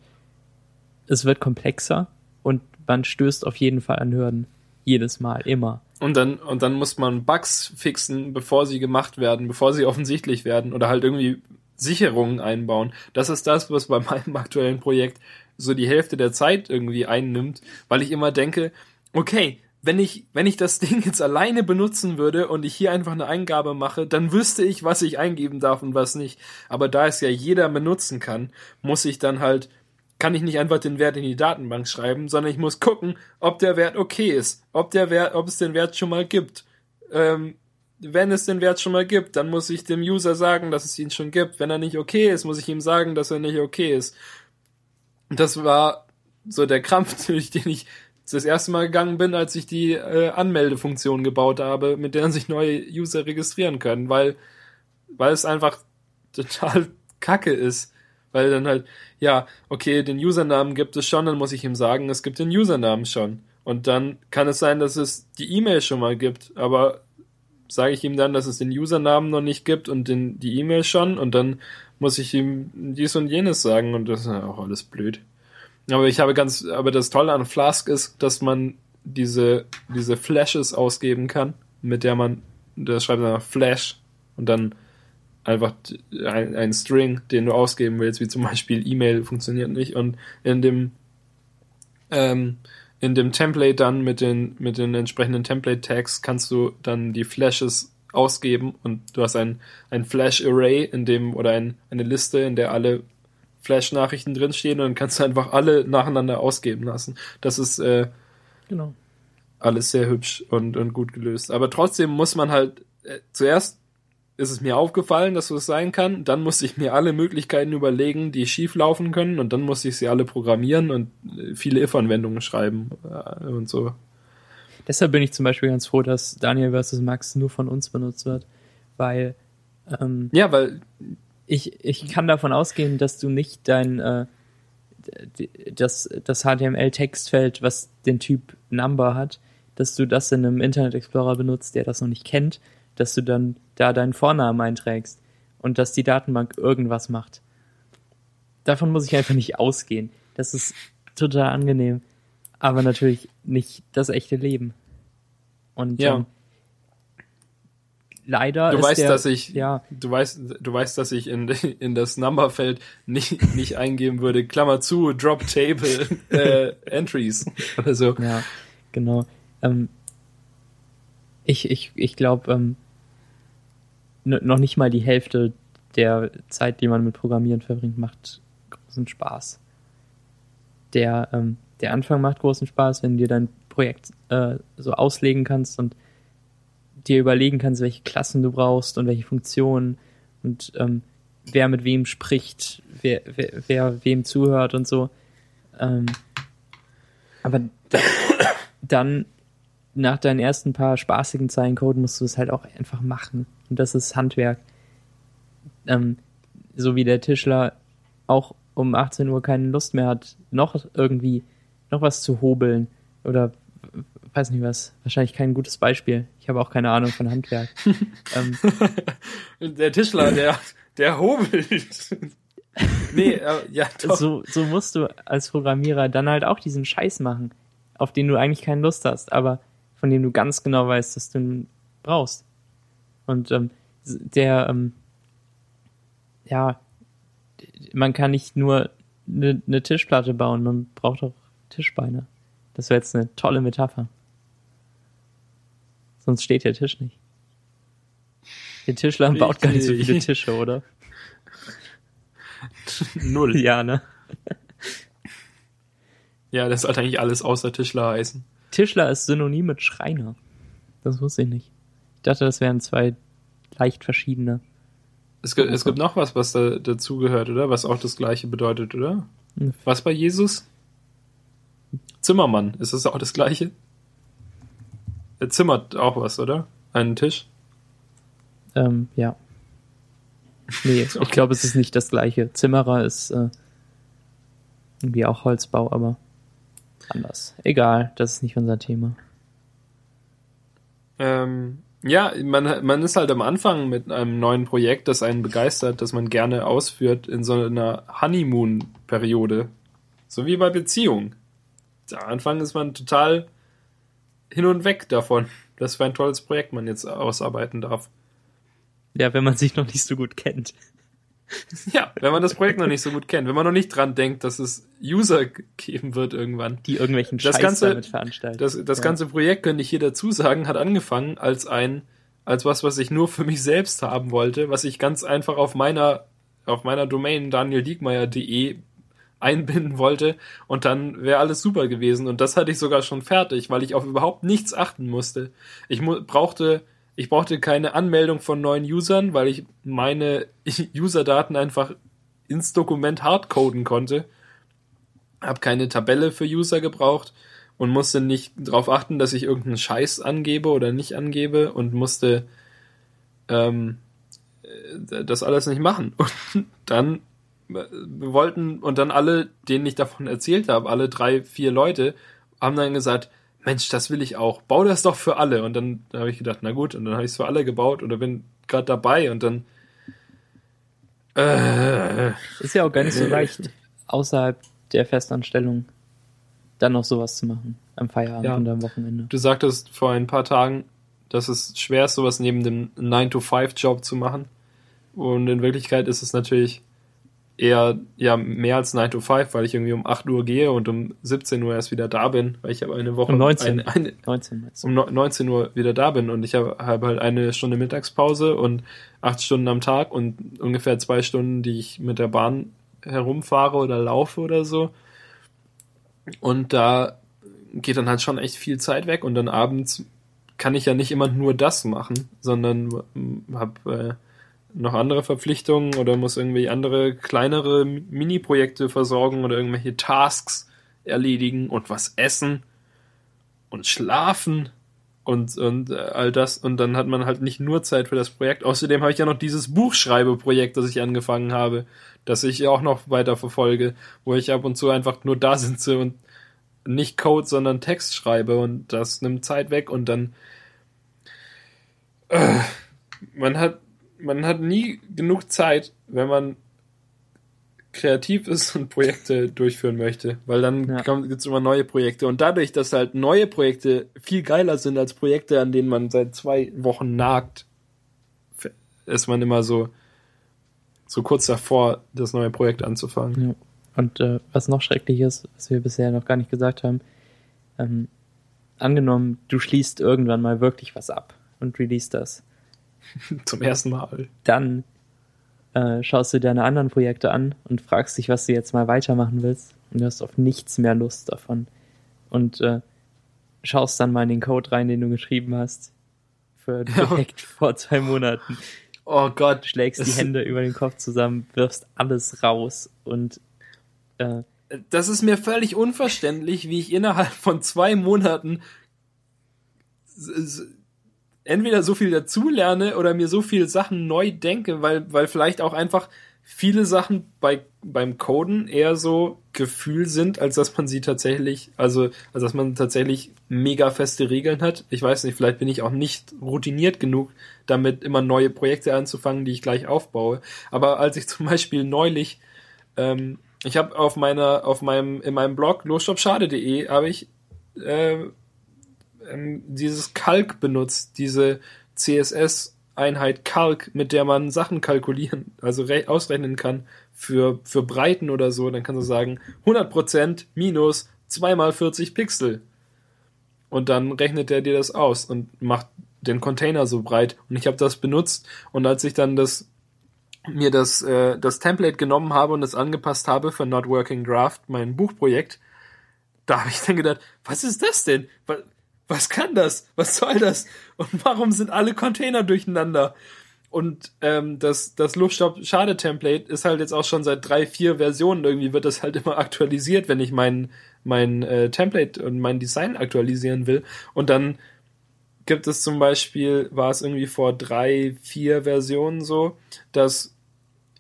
es wird komplexer und man stößt auf jeden Fall an Hürden. Jedes Mal, immer. Und dann, und dann muss man Bugs fixen, bevor sie gemacht werden, bevor sie offensichtlich werden oder halt irgendwie Sicherungen einbauen. Das ist das, was bei meinem aktuellen Projekt so die Hälfte der Zeit irgendwie einnimmt, weil ich immer denke, okay, wenn ich, wenn ich das Ding jetzt alleine benutzen würde und ich hier einfach eine Eingabe mache, dann wüsste ich, was ich eingeben darf und was nicht. Aber da es ja jeder benutzen kann, muss ich dann halt, kann ich nicht einfach den Wert in die Datenbank schreiben, sondern ich muss gucken, ob der Wert okay ist, ob der Wert, ob es den Wert schon mal gibt. Ähm, wenn es den Wert schon mal gibt, dann muss ich dem User sagen, dass es ihn schon gibt. Wenn er nicht okay ist, muss ich ihm sagen, dass er nicht okay ist. Das war so der Krampf, durch den ich das erste Mal gegangen bin, als ich die äh, Anmeldefunktion gebaut habe, mit der sich neue User registrieren können, weil, weil es einfach total kacke ist. Weil dann halt, ja, okay, den Usernamen gibt es schon, dann muss ich ihm sagen, es gibt den Usernamen schon. Und dann kann es sein, dass es die E-Mail schon mal gibt, aber sage ich ihm dann, dass es den Usernamen noch nicht gibt und den, die E-Mail schon und dann muss ich ihm dies und jenes sagen und das ist auch alles blöd. Aber ich habe ganz, aber das Tolle an Flask ist, dass man diese, diese Flashes ausgeben kann, mit der man, das schreibt man Flash und dann einfach ein, ein String, den du ausgeben willst, wie zum Beispiel E-Mail funktioniert nicht und in dem, ähm, in dem Template dann mit den, mit den entsprechenden Template-Tags kannst du dann die Flashes ausgeben und du hast ein, ein Flash-Array, in dem, oder ein, eine Liste, in der alle Flash-Nachrichten drinstehen und dann kannst du einfach alle nacheinander ausgeben lassen. Das ist äh, genau. alles sehr hübsch und, und gut gelöst. Aber trotzdem muss man halt äh, zuerst ist es mir aufgefallen, dass das sein kann. Dann musste ich mir alle Möglichkeiten überlegen, die schief laufen können und dann musste ich sie alle programmieren und äh, viele if-Anwendungen schreiben äh, und so. Deshalb bin ich zum Beispiel ganz froh, dass Daniel vs. Max nur von uns benutzt wird, weil ähm, ja, weil ich, ich kann davon ausgehen, dass du nicht dein äh, das, das HTML-Textfeld, was den Typ Number hat, dass du das in einem Internet Explorer benutzt, der das noch nicht kennt, dass du dann da deinen Vornamen einträgst und dass die Datenbank irgendwas macht. Davon muss ich einfach nicht ausgehen. Das ist total angenehm, aber natürlich nicht das echte Leben. Und ja. Ähm, leider du weißt, der, dass ich, ja. du weißt, du weißt, dass ich in, in das Numberfeld nicht, nicht eingeben würde, Klammer zu, Drop Table, äh, Entries oder so. Ja, genau. Ähm, ich, ich, ich glaube, ähm, noch nicht mal die Hälfte der Zeit, die man mit Programmieren verbringt, macht großen Spaß. Der, ähm, der Anfang macht großen Spaß, wenn du dir dein Projekt äh, so auslegen kannst und dir überlegen kannst, welche Klassen du brauchst und welche Funktionen und ähm, wer mit wem spricht, wer, wer, wer wem zuhört und so. Ähm, aber da, dann nach deinen ersten paar spaßigen Zeilen Code musst du es halt auch einfach machen. Und das ist Handwerk. ähm, so wie der Tischler auch um 18 Uhr keine Lust mehr hat, noch irgendwie noch was zu hobeln oder weiß nicht was, wahrscheinlich kein gutes Beispiel. Ich habe auch keine Ahnung von Handwerk. ähm, der Tischler, der, der hobelt. nee, äh, ja, doch. So, so musst du als Programmierer dann halt auch diesen Scheiß machen, auf den du eigentlich keine Lust hast, aber von dem du ganz genau weißt, dass du ihn brauchst. Und ähm, der, ähm, ja, man kann nicht nur eine, eine Tischplatte bauen, man braucht auch Tischbeine. Das wäre jetzt eine tolle Metapher. Sonst steht der Tisch nicht. Der Tischler baut gar nicht so viele Tische, oder? Null. Ja, ne? Ja, das sollte eigentlich alles außer Tischler heißen. Tischler ist synonym mit Schreiner. Das wusste ich nicht. Ich dachte, das wären zwei leicht verschiedene. Es gibt, es gibt noch was, was da dazugehört, oder? Was auch das gleiche bedeutet, oder? Hm. Was bei Jesus? Zimmermann, ist das auch das gleiche? Er zimmert auch was, oder? Einen Tisch? Ähm, ja. Nee, okay. ich glaube, es ist nicht das gleiche. Zimmerer ist äh, irgendwie auch Holzbau, aber anders. Egal, das ist nicht unser Thema. Ähm, ja, man, man ist halt am Anfang mit einem neuen Projekt, das einen begeistert, das man gerne ausführt in so einer Honeymoon-Periode. So wie bei Beziehungen. Am Anfang ist man total hin und weg davon, dass für ein tolles Projekt man jetzt ausarbeiten darf. Ja, wenn man sich noch nicht so gut kennt. Ja, wenn man das Projekt noch nicht so gut kennt, wenn man noch nicht dran denkt, dass es User geben wird irgendwann. Die irgendwelchen Scheiß das ganze, damit veranstalten. Das, das ja. ganze Projekt, könnte ich hier dazu sagen, hat angefangen als ein, als was, was ich nur für mich selbst haben wollte, was ich ganz einfach auf meiner, auf meiner Domain danieldiekmeyer.de einbinden wollte und dann wäre alles super gewesen und das hatte ich sogar schon fertig, weil ich auf überhaupt nichts achten musste. Ich brauchte ich brauchte keine Anmeldung von neuen Usern, weil ich meine Userdaten einfach ins Dokument hardcoden konnte. Hab keine Tabelle für User gebraucht und musste nicht darauf achten, dass ich irgendeinen Scheiß angebe oder nicht angebe und musste ähm, äh, das alles nicht machen. Und dann äh, wollten und dann alle, denen ich davon erzählt habe, alle drei, vier Leute, haben dann gesagt, Mensch, das will ich auch. Bau das doch für alle. Und dann habe ich gedacht, na gut, und dann habe ich es für alle gebaut oder bin gerade dabei und dann. Äh, ist ja auch gar nicht so leicht, außerhalb der Festanstellung dann noch sowas zu machen. Am Feierabend ja. und am Wochenende. Du sagtest vor ein paar Tagen, dass es schwer ist, sowas neben dem 9-to-5-Job zu machen. Und in Wirklichkeit ist es natürlich eher ja mehr als 9 to 5, weil ich irgendwie um 8 Uhr gehe und um 17 Uhr erst wieder da bin, weil ich habe eine Woche um 19, eine, eine, 19 um 19 Uhr wieder da bin und ich habe hab halt eine Stunde Mittagspause und acht Stunden am Tag und ungefähr zwei Stunden, die ich mit der Bahn herumfahre oder laufe oder so. Und da geht dann halt schon echt viel Zeit weg und dann abends kann ich ja nicht immer nur das machen, sondern habe äh, noch andere Verpflichtungen oder muss irgendwie andere kleinere Mini-Projekte versorgen oder irgendwelche Tasks erledigen und was essen und schlafen und, und äh, all das. Und dann hat man halt nicht nur Zeit für das Projekt. Außerdem habe ich ja noch dieses Buchschreibeprojekt, das ich angefangen habe, das ich auch noch weiter verfolge, wo ich ab und zu einfach nur da sitze und nicht Code, sondern Text schreibe und das nimmt Zeit weg und dann äh, man hat man hat nie genug Zeit, wenn man kreativ ist und Projekte durchführen möchte, weil dann ja. gibt es immer neue Projekte. Und dadurch, dass halt neue Projekte viel geiler sind als Projekte, an denen man seit zwei Wochen nagt, ist man immer so, so kurz davor, das neue Projekt anzufangen. Ja. Und äh, was noch schrecklich ist, was wir bisher noch gar nicht gesagt haben, ähm, angenommen, du schließt irgendwann mal wirklich was ab und release das. Zum ersten Mal. Dann äh, schaust du deine anderen Projekte an und fragst dich, was du jetzt mal weitermachen willst. Und du hast auf nichts mehr Lust davon. Und äh, schaust dann mal in den Code rein, den du geschrieben hast. Für direkt ja. vor zwei Monaten. Oh Gott. Schlägst die Hände über den Kopf zusammen, wirfst alles raus und äh, das ist mir völlig unverständlich, wie ich innerhalb von zwei Monaten entweder so viel dazulerne oder mir so viel Sachen neu denke, weil, weil vielleicht auch einfach viele Sachen bei, beim Coden eher so Gefühl sind, als dass man sie tatsächlich, also, als dass man tatsächlich mega feste Regeln hat. Ich weiß nicht, vielleicht bin ich auch nicht routiniert genug, damit immer neue Projekte anzufangen, die ich gleich aufbaue. Aber als ich zum Beispiel neulich, ähm, ich habe auf meiner, auf meinem, in meinem Blog losstopschade.de habe ich äh, ähm, dieses Kalk benutzt, diese CSS Einheit Kalk, mit der man Sachen kalkulieren, also ausrechnen kann für, für Breiten oder so, dann kannst du sagen 100% minus 2 mal 40 Pixel. Und dann rechnet er dir das aus und macht den Container so breit. Und ich habe das benutzt und als ich dann das mir das, äh, das Template genommen habe und es angepasst habe für Not Working Draft, mein Buchprojekt, da habe ich dann gedacht, was ist das denn? Was, kann das? Was soll das? Und warum sind alle Container durcheinander? Und ähm, das, das Luftstopp-Schade-Template ist halt jetzt auch schon seit drei, vier Versionen irgendwie wird das halt immer aktualisiert, wenn ich mein, mein äh, Template und mein Design aktualisieren will. Und dann gibt es zum Beispiel, war es irgendwie vor drei, vier Versionen so, dass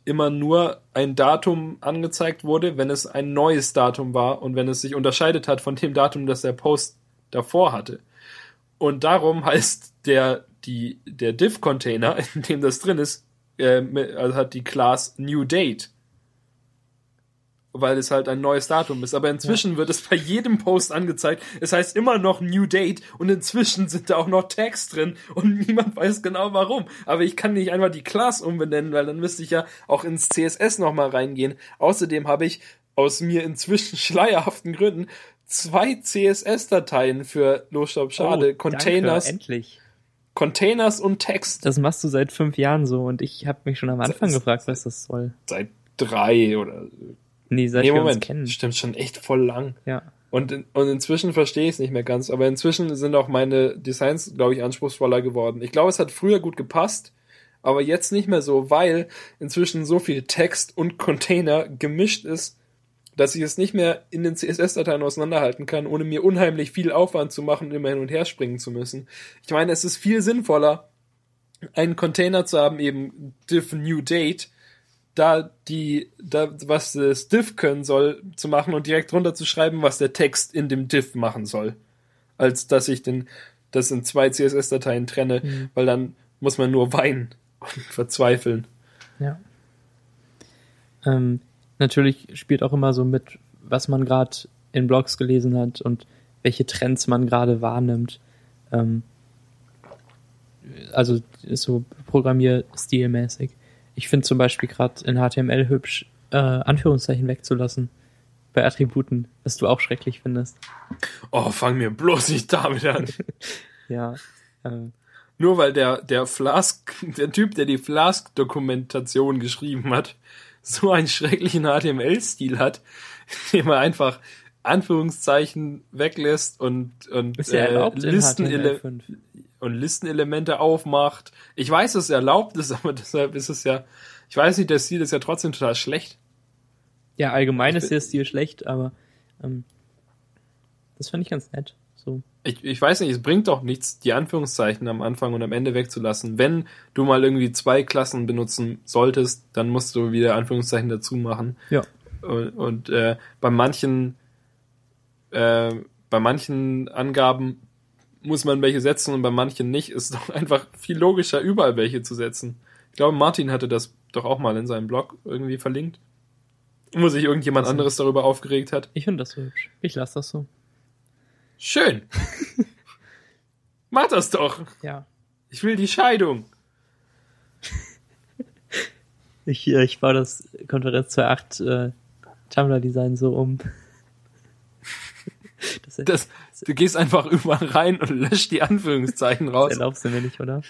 immer nur ein Datum angezeigt wurde, wenn es ein neues Datum war und wenn es sich unterscheidet hat von dem Datum, das der Post davor hatte. Und darum heißt der, die, der Div-Container, in dem das drin ist, äh, also hat die Class New Date. Weil es halt ein neues Datum ist. Aber inzwischen ja. wird es bei jedem Post angezeigt. Es heißt immer noch New Date und inzwischen sind da auch noch Tags drin und niemand weiß genau warum. Aber ich kann nicht einfach die Class umbenennen, weil dann müsste ich ja auch ins CSS nochmal reingehen. Außerdem habe ich aus mir inzwischen schleierhaften Gründen zwei CSS-Dateien für Losstop Schade. Oh, Containers. Danke, endlich. Containers und Text. Das machst du seit fünf Jahren so und ich habe mich schon am Anfang seit, gefragt, was das soll. Seit drei oder. Nee, seit nee, wir Moment, uns kennen. Stimmt schon echt voll lang. Ja. Und, und inzwischen verstehe ich es nicht mehr ganz, aber inzwischen sind auch meine Designs, glaube ich, anspruchsvoller geworden. Ich glaube, es hat früher gut gepasst, aber jetzt nicht mehr so, weil inzwischen so viel Text und Container gemischt ist, dass ich es nicht mehr in den CSS-Dateien auseinanderhalten kann, ohne mir unheimlich viel Aufwand zu machen und immer hin und her springen zu müssen. Ich meine, es ist viel sinnvoller, einen Container zu haben, eben diff new date, da die, da, was das diff können soll, zu machen und direkt drunter zu schreiben, was der Text in dem diff machen soll. Als dass ich den, das in zwei CSS-Dateien trenne, mhm. weil dann muss man nur weinen und verzweifeln. Ja. Ähm, natürlich spielt auch immer so mit, was man gerade in Blogs gelesen hat und welche Trends man gerade wahrnimmt. Ähm, also so programmierstilmäßig. Ich finde zum Beispiel gerade in HTML hübsch, äh, Anführungszeichen wegzulassen bei Attributen, was du auch schrecklich findest. Oh, fang mir bloß nicht damit an. ja. Ähm, Nur weil der, der Flask, der Typ, der die Flask-Dokumentation geschrieben hat, so einen schrecklichen HTML-Stil hat, den man einfach Anführungszeichen weglässt und, und, ja äh, Listenele und Listenelemente aufmacht. Ich weiß, dass es erlaubt ist, aber deshalb ist es ja, ich weiß nicht, der Stil ist ja trotzdem total schlecht. Ja, allgemein ist der Stil schlecht, aber ähm, das fand ich ganz nett. So. Ich, ich weiß nicht, es bringt doch nichts, die Anführungszeichen am Anfang und am Ende wegzulassen. Wenn du mal irgendwie zwei Klassen benutzen solltest, dann musst du wieder Anführungszeichen dazu machen. Ja. Und, und äh, bei manchen äh, bei manchen Angaben muss man welche setzen und bei manchen nicht. Ist doch einfach viel logischer, überall welche zu setzen. Ich glaube, Martin hatte das doch auch mal in seinem Blog irgendwie verlinkt. Wo sich irgendjemand also, anderes darüber aufgeregt hat. Ich finde das so hübsch. Ich lasse das so. Schön. Mach das doch. Ja. Ich will die Scheidung. ich, ich baue das Konferenz 2.8 äh, Tumblr-Design so um. das, das, du gehst einfach überall rein und löscht die Anführungszeichen raus. Das erlaubst du mir nicht, oder?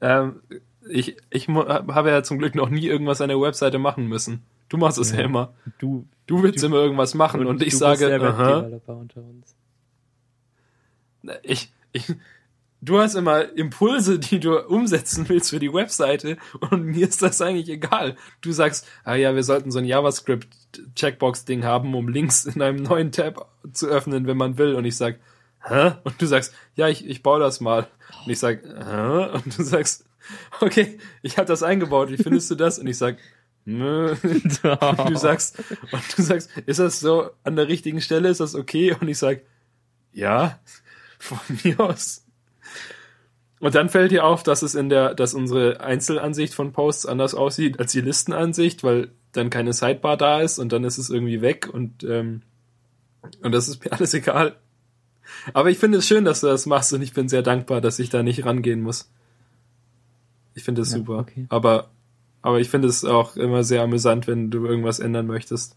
Ähm, ich ich habe ja zum Glück noch nie irgendwas an der Webseite machen müssen. Du machst es ja, ja immer. Du, du willst du, immer irgendwas machen und, und ich sage, aha. Ich, ich, du hast immer Impulse, die du umsetzen willst für die Webseite und mir ist das eigentlich egal. Du sagst, ah ja, wir sollten so ein JavaScript Checkbox Ding haben, um Links in einem neuen Tab zu öffnen, wenn man will und ich sag, hä? Und du sagst, ja, ich, ich baue das mal. Und ich sag, hä? Und du sagst, okay, ich habe das eingebaut, wie findest du das? Und ich sag, nö. Und du sagst, und du sagst, ist das so an der richtigen Stelle, ist das okay? Und ich sag, ja, von mir aus. Und dann fällt dir auf, dass es in der, dass unsere Einzelansicht von Posts anders aussieht als die Listenansicht, weil dann keine Sidebar da ist und dann ist es irgendwie weg und ähm, und das ist mir alles egal. Aber ich finde es schön, dass du das machst und ich bin sehr dankbar, dass ich da nicht rangehen muss. Ich finde es Ja, super. okay. Aber aber ich finde es auch immer sehr amüsant, wenn du irgendwas ändern möchtest.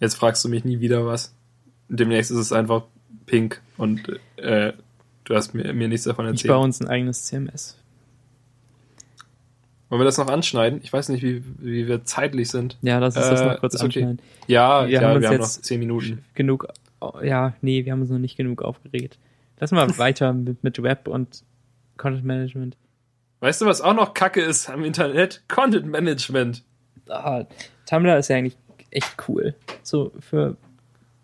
Jetzt fragst du mich nie wieder was. Demnächst ist es einfach pink und äh, du hast mir, mir nichts davon Ich erzählt. baue uns ein eigenes CMS. Wollen wir das noch anschneiden? Ich weiß nicht, wie, wie wir zeitlich sind. Ja, lass uns das Äh, noch kurz ist okay. anschneiden. Ja, Wir ja, haben wir haben noch zehn Minuten. Genug, ja, nee, wir haben uns noch nicht genug aufgeregt. Lass mal weiter mit, mit Web und Content Management. Weißt du, was auch noch Kacke ist am Internet? Content Management. Ah, Tumblr ist ja eigentlich echt cool. So für,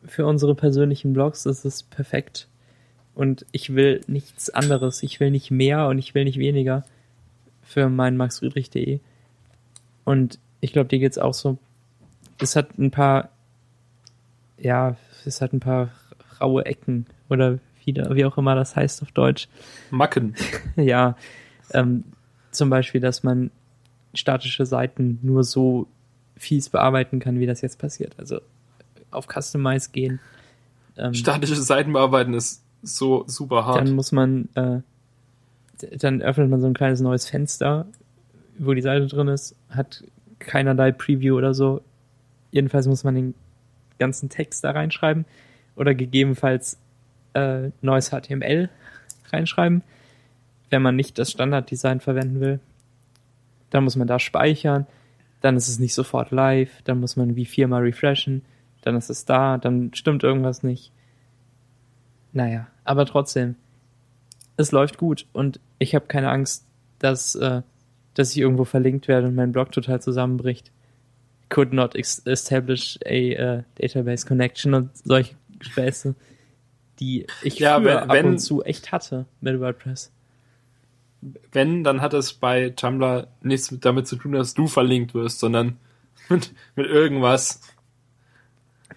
für unsere persönlichen Blogs ist es perfekt. Und ich will nichts anderes. Ich will nicht mehr und ich will nicht weniger für mein maxfriedrich.de. Und ich glaube, dir geht's auch so. Es hat ein paar, ja, es hat ein paar raue Ecken oder wie, wie auch immer das heißt auf Deutsch. Macken. Ja, ähm, zum Beispiel, dass man statische Seiten nur so fies bearbeiten kann, wie das jetzt passiert. Also auf Customize gehen. Ähm, Statische Seiten bearbeiten ist so super hart. dann muss man, äh, dann öffnet man so ein kleines neues Fenster, wo die Seite drin ist, hat keinerlei Preview oder so. Jedenfalls muss man den ganzen Text da reinschreiben oder gegebenenfalls äh, neues HTML reinschreiben, wenn man nicht das Standarddesign verwenden will. Dann muss man da speichern, dann ist es nicht sofort live, dann muss man wie viermal refreshen, dann ist es da, dann stimmt irgendwas nicht. Naja, aber trotzdem, es läuft gut und ich habe keine Angst, dass, äh, dass ich irgendwo verlinkt werde und mein Blog total zusammenbricht. Could not establish a äh, database connection und solche Späße, die ich Ja, früher wenn- ab und zu echt hatte mit WordPress. Wenn, dann hat es bei Tumblr nichts mit- damit zu tun, dass du verlinkt wirst, sondern mit, mit irgendwas.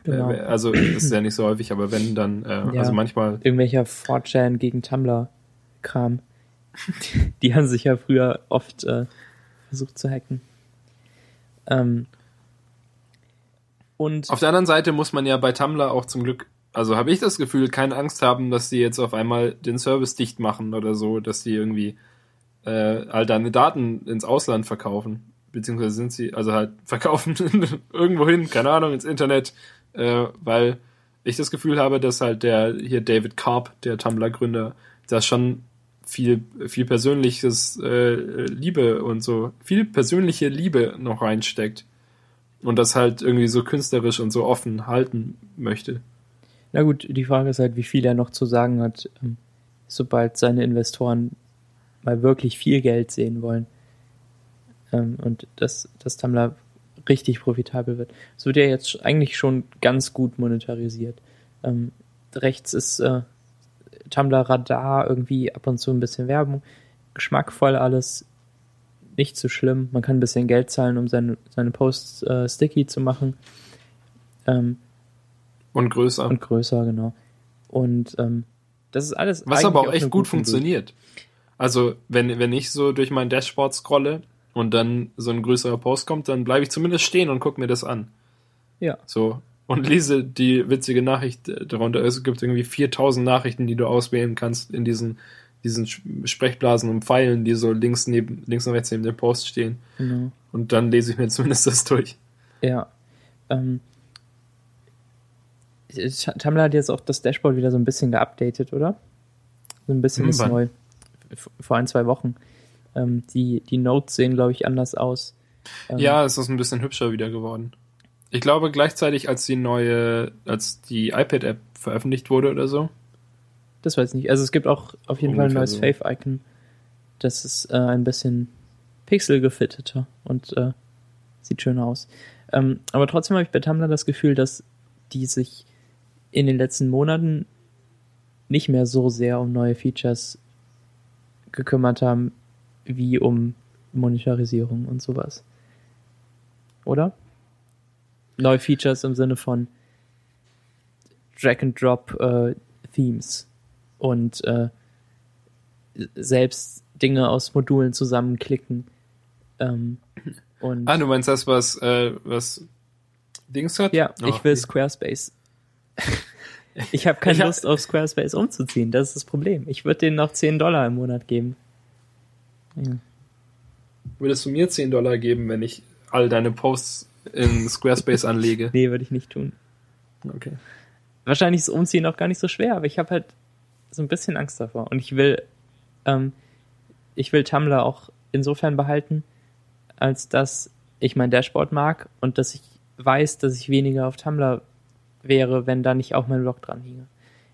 Genau. Äh, Also ist ja nicht so häufig, aber wenn, dann, äh, Ja. also manchmal. Irgendwelcher 4chan gegen Tumblr-Kram. Die, die haben sich ja früher oft äh, versucht zu hacken. Ähm, und Auf der anderen Seite muss man ja bei Tumblr auch zum Glück, also habe ich das Gefühl, keine Angst haben, dass die jetzt auf einmal den Service dicht machen oder so, dass die irgendwie äh, all deine Daten ins Ausland verkaufen. Beziehungsweise sind sie, also halt verkaufen irgendwo hin, keine Ahnung, ins Internet, äh, weil ich das Gefühl habe, dass halt der hier David Karp, der Tumblr-Gründer, da schon viel, viel persönliches äh, Liebe und so, viel persönliche Liebe noch reinsteckt und das halt irgendwie so künstlerisch und so offen halten möchte. Na gut, die Frage ist halt, wie viel er noch zu sagen hat, ähm, sobald seine Investoren mal wirklich viel Geld sehen wollen. Ähm, und dass das Tumblr richtig profitabel wird. Es wird ja jetzt eigentlich schon ganz gut monetarisiert. Ähm, rechts ist äh, Tumblr Radar irgendwie ab und zu ein bisschen Werbung. Geschmackvoll alles. Nicht so schlimm. Man kann ein bisschen Geld zahlen, um seine, seine Posts äh, sticky zu machen. Ähm, Und größer. und größer, genau. Und ähm, das ist alles. Was aber auch echt gut guten Weg. Also, wenn, wenn ich so durch mein Dashboard scrolle und dann so ein größerer Post kommt, dann bleibe ich zumindest stehen und gucke mir das an. Ja. So. Und lese die witzige Nachricht äh, darunter. Es gibt irgendwie 4000 Nachrichten, die du auswählen kannst in diesen, diesen Sprechblasen und Pfeilen, die so links neben, links und rechts neben dem Post stehen. Genau. Und dann lese ich mir zumindest das durch. Ja. Ähm, Tumblr hat jetzt auch das Dashboard wieder so ein bisschen geupdatet, oder? So ein bisschen Hm, ist neu. Vor ein, zwei Wochen. Ähm, die, die Notes sehen, glaube ich, anders aus. Ähm, Ja, es ist ein bisschen hübscher wieder geworden. Ich glaube gleichzeitig, als die neue, als die iPad-App veröffentlicht wurde oder so. Das weiß ich nicht. Also es gibt auch auf jeden Fall ein neues so. Faith-Icon. Das ist äh, ein bisschen pixelgefitteter und äh, sieht schön aus. Ähm, aber trotzdem habe ich bei Tumblr das Gefühl, dass die sich in den letzten Monaten nicht mehr so sehr um neue Features gekümmert haben, wie um Monetarisierung und sowas. Oder? Neue Features im Sinne von Drag-and-Drop äh, Themes und äh, selbst Dinge aus Modulen zusammenklicken. Ähm, und Ah, du meinst das, was, äh, was Dings hat? ja, Oh, ich will wie- Squarespace. Ich habe keine Ich hab- Lust auf Squarespace umzuziehen, das ist das Problem. Ich würde denen noch 10 Dollar im Monat geben. Ja. Würdest du mir 10 Dollar geben, wenn ich all deine Posts in Squarespace anlege? Nee, würde ich nicht tun. Okay. Wahrscheinlich ist Umziehen auch gar nicht so schwer, aber ich habe halt so ein bisschen Angst davor. Und ich will, ähm, ich will Tumblr auch insofern behalten, als dass ich mein Dashboard mag und dass ich weiß, dass ich weniger auf Tumblr wäre, wenn da nicht auch mein Blog dran hinge.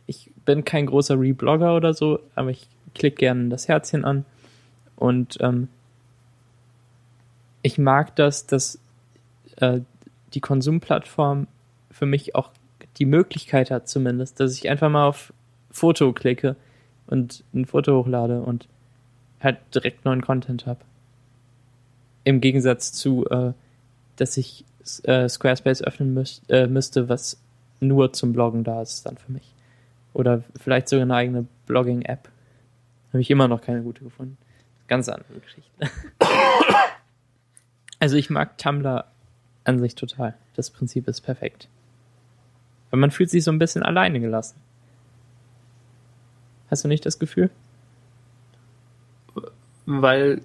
Ich bin kein großer Reblogger oder so, aber ich klicke gerne das Herzchen an und ähm, ich mag das, dass äh, die Konsumplattform für mich auch die Möglichkeit hat zumindest, dass ich einfach mal auf Foto klicke und ein Foto hochlade und halt direkt neuen Content habe. Im Gegensatz zu, äh, dass ich äh, Squarespace öffnen müß, äh, müsste, was nur zum Bloggen da ist dann für mich. Oder vielleicht sogar eine eigene Blogging-App. Habe ich immer noch keine gute gefunden. Ganz andere Geschichte. also ich mag Tumblr an sich total. Das Prinzip ist perfekt. Weil man fühlt sich so ein bisschen alleine gelassen. Hast du nicht das Gefühl? Weil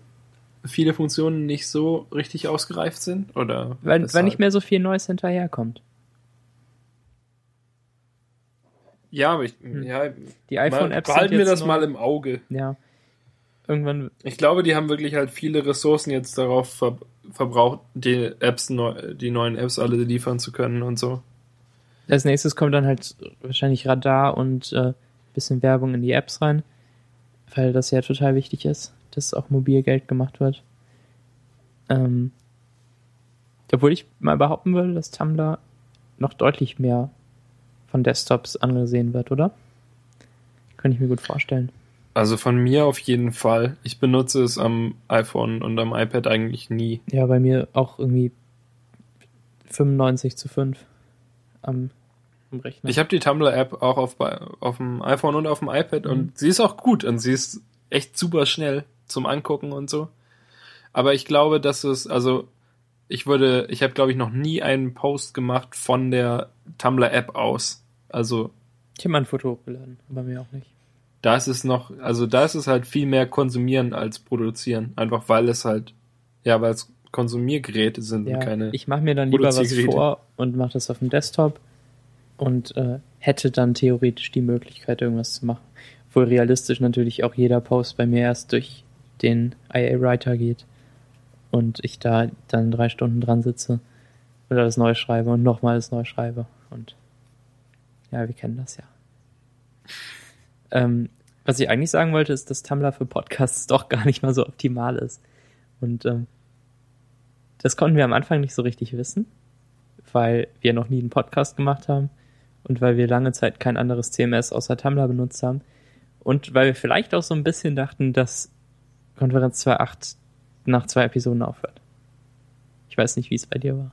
viele Funktionen nicht so richtig ausgereift sind? Oder Weil, weil nicht mehr so viel Neues hinterherkommt. Ja, aber ich, Hm. ja, Die iPhone-Apps behalten sind wir jetzt das neu. mal im Auge. Ja. Irgendwann, Ich glaube, die haben wirklich halt viele Ressourcen jetzt darauf ver verbraucht, die Apps, neu, die neuen Apps alle liefern zu können und so. als nächstes kommt dann halt wahrscheinlich Radar und äh, bisschen Werbung in die Apps rein, weil das ja total wichtig ist, dass auch mobil Geld gemacht wird. Ähm, obwohl ich mal behaupten würde, dass Tumblr noch deutlich mehr von Desktops angesehen wird, oder? Könnte ich mir gut vorstellen. Also von mir auf jeden Fall. Ich benutze es am iPhone und am iPad eigentlich nie. Ja, bei mir auch irgendwie 95 zu 5 am, am Rechner. Ich habe die Tumblr-App auch auf, auf dem iPhone und auf dem iPad Mhm. und sie ist auch gut und sie ist echt super schnell zum Angucken und so. Aber ich glaube, dass es, also ich würde, ich habe glaube ich noch nie einen Post gemacht von der Tumblr-App aus. Also ich habe mal ein Foto hochgeladen, aber mir auch nicht. da ist es noch, also da ist es halt viel mehr konsumieren als produzieren. Einfach weil es halt, ja, weil es Konsumiergeräte sind Ja, und keine. ich mache mir dann lieber was vor und mache das auf dem Desktop und äh, hätte dann theoretisch die Möglichkeit, irgendwas zu machen. Wohl realistisch natürlich auch jeder Post bei mir erst durch den IA Writer geht und ich da dann drei Stunden dran sitze oder das neu schreibe und nochmal das neu schreibe und ja, wir kennen das ja. Ähm, was ich eigentlich sagen wollte, ist, dass Tumblr für Podcasts doch gar nicht mal so optimal ist. Und ähm, das konnten wir am Anfang nicht so richtig wissen, weil wir noch nie einen Podcast gemacht haben und weil wir lange Zeit kein anderes CMS außer Tumblr benutzt haben und weil wir vielleicht auch so ein bisschen dachten, dass Konferenz 2.8 nach zwei Episoden aufhört. Ich weiß nicht, wie es bei dir war.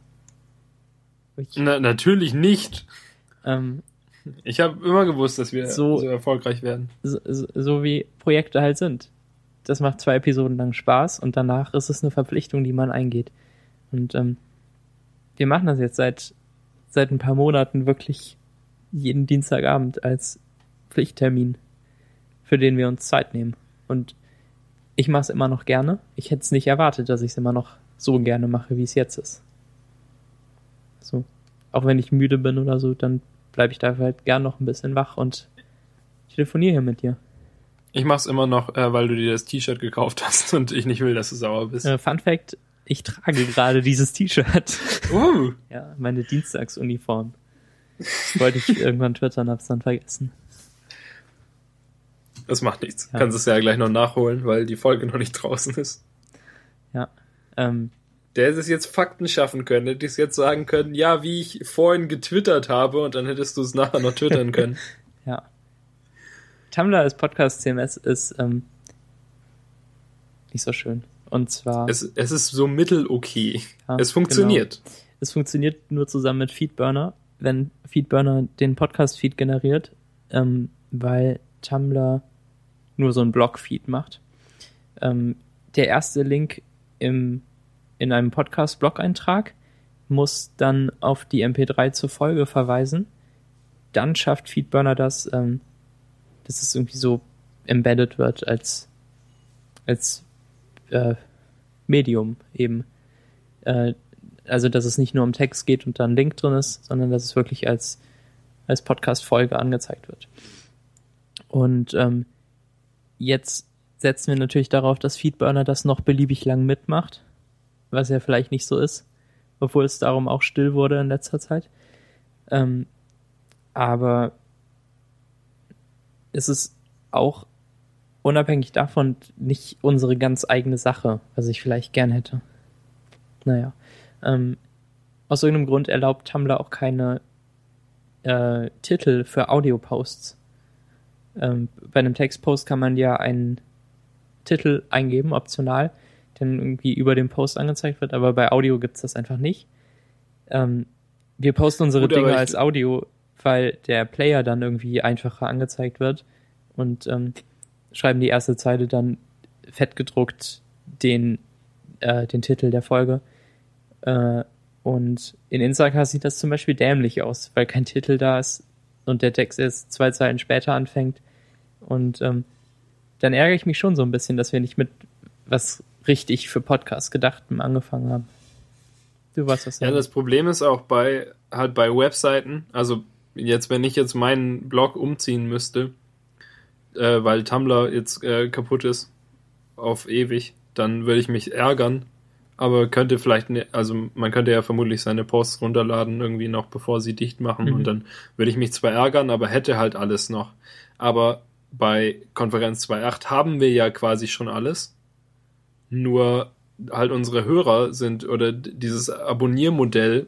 Ich, Na, natürlich nicht. ähm, Ich habe immer gewusst, dass wir So- so, erfolgreich werden. so, so so wie Projekte halt sind. Das macht zwei Episoden lang Spaß und danach ist es eine Verpflichtung, die man eingeht. Und ähm, wir machen das jetzt seit seit ein paar Monaten wirklich jeden Dienstagabend als Pflichttermin, für den wir uns Zeit nehmen. Und ich mache es immer noch gerne. Ich hätte es nicht erwartet, dass ich es immer noch so gerne mache, wie es jetzt ist. So, auch wenn ich müde bin oder so, dann bleibe ich dafür halt gern noch ein bisschen wach und telefoniere hier mit dir. Ich mach's immer noch, äh, weil du dir das T-Shirt gekauft hast und ich nicht will, dass du sauer bist. Äh, Fun Fact, ich trage gerade dieses T-Shirt. Uh, ja, meine Dienstagsuniform. Wollte ich irgendwann twittern, hab's dann vergessen. Das macht nichts. Ja. Kannst es ja gleich noch nachholen, weil die Folge noch nicht draußen ist. Ja. Ähm, Der hätte es jetzt Fakten schaffen können, hätte es jetzt sagen können, ja, wie ich vorhin getwittert habe und dann hättest du es nachher noch twittern können. ja. Tumblr als Podcast CMS ist ähm, nicht so schön. Und zwar. Es, es ist so mittel okay. Ja, es funktioniert. Genau. Es funktioniert nur zusammen mit Feedburner, wenn Feedburner den Podcast-Feed generiert, ähm, weil Tumblr nur so ein Blog-Feed macht. Ähm, der erste Link im, in einem Podcast-Blog-Eintrag muss dann auf die MP3 zur Folge verweisen. Dann schafft Feedburner das, ähm, dass es irgendwie so embedded wird als, als äh, Medium eben. Äh, also, dass es nicht nur um Text geht und da ein Link drin ist, sondern dass es wirklich als, als Podcast-Folge angezeigt wird. Und ähm, jetzt setzen wir natürlich darauf, dass Feedburner das noch beliebig lang mitmacht, was ja vielleicht nicht so ist, obwohl es darum auch still wurde in letzter Zeit. Ähm, aber es ist auch unabhängig davon nicht unsere ganz eigene Sache, was ich vielleicht gern hätte. Naja. Ähm, aus irgendeinem Grund erlaubt Tumblr auch keine äh, Titel für Audio-Posts. Ähm, bei einem Textpost kann man ja einen Titel eingeben, optional, der irgendwie über dem Post angezeigt wird, aber bei Audio gibt's das einfach nicht. Ähm, wir posten unsere Gut, Dinge als Audio, weil der Player dann irgendwie einfacher angezeigt wird und ähm, schreiben die erste Zeile dann fettgedruckt den, äh, den Titel der Folge. Äh, und in Instagram sieht das zum Beispiel dämlich aus, weil kein Titel da ist und der Text erst zwei Zeilen später anfängt. Und ähm, dann ärgere ich mich schon so ein bisschen, dass wir nicht mit was richtig für Podcasts gedachtem angefangen haben. Du weißt was. Ja, das Problem ist auch bei halt bei Webseiten, also jetzt, wenn ich jetzt meinen Blog umziehen müsste, äh, weil Tumblr jetzt äh, kaputt ist auf ewig, dann würde ich mich ärgern. Aber könnte vielleicht, ne, also man könnte ja vermutlich seine Posts runterladen, irgendwie noch bevor sie dicht machen. Mhm. Und dann würde ich mich zwar ärgern, aber hätte halt alles noch. Aber bei Konferenz 2.8 haben wir ja quasi schon alles. Nur halt unsere Hörer sind, oder dieses Abonniermodell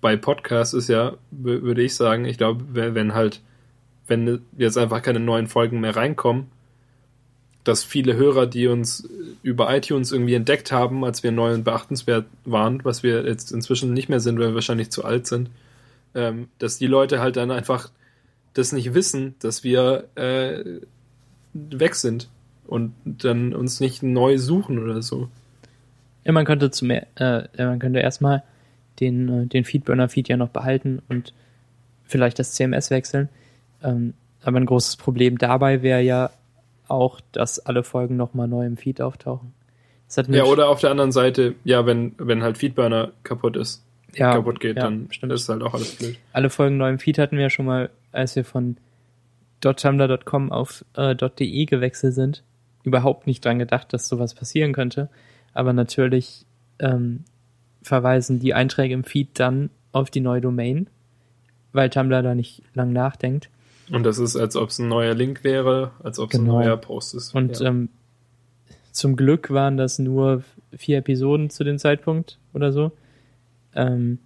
bei Podcasts ist ja, würde ich sagen, ich glaube, wenn halt wenn jetzt einfach keine neuen Folgen mehr reinkommen, dass viele Hörer, die uns über iTunes irgendwie entdeckt haben, als wir neu und beachtenswert waren, was wir jetzt inzwischen nicht mehr sind, weil wir wahrscheinlich zu alt sind, ähm, dass die Leute halt dann einfach das nicht wissen, dass wir äh, weg sind und dann uns nicht neu suchen oder so. Ja, man könnte zu mehr, äh, man könnte erstmal den, äh, den Feedburner-Feed ja noch behalten und vielleicht das CMS wechseln. Ähm, aber ein großes Problem dabei wäre ja auch, dass alle Folgen nochmal neu im Feed auftauchen. ja, oder auf der anderen Seite, ja, wenn, wenn halt Feedburner kaputt ist, ja, kaputt geht, ja, dann stimmt. ist halt auch alles blöd. Alle Folgen neu im Feed hatten wir ja schon mal, als wir von .tumblr.com auf äh, .de gewechselt sind. Überhaupt nicht dran gedacht, dass sowas passieren könnte. Aber natürlich ähm, verweisen die Einträge im Feed dann auf die neue Domain, weil Tumblr da nicht lang nachdenkt. Und das ist, als ob es ein neuer Link wäre, als ob es genau. ein neuer Post ist. Und ja. ähm, zum Glück waren das nur vier Episoden zu dem Zeitpunkt oder so. Ähm,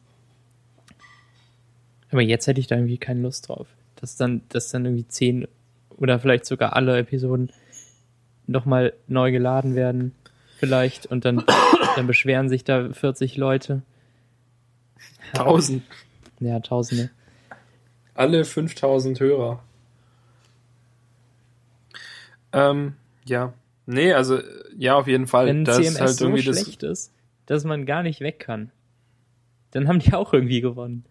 aber jetzt hätte ich da irgendwie keine Lust drauf. Dass dann, dass dann irgendwie zehn oder vielleicht sogar alle Episoden nochmal neu geladen werden, vielleicht, und dann, dann beschweren sich da 40 Leute. Tausend. Ja, Tausende. Alle 5000 Hörer. Ähm, ja. Nee, also, ja, auf jeden Fall. Wenn das CMS halt so schlecht das ist, dass man gar nicht weg kann, dann haben die auch irgendwie gewonnen.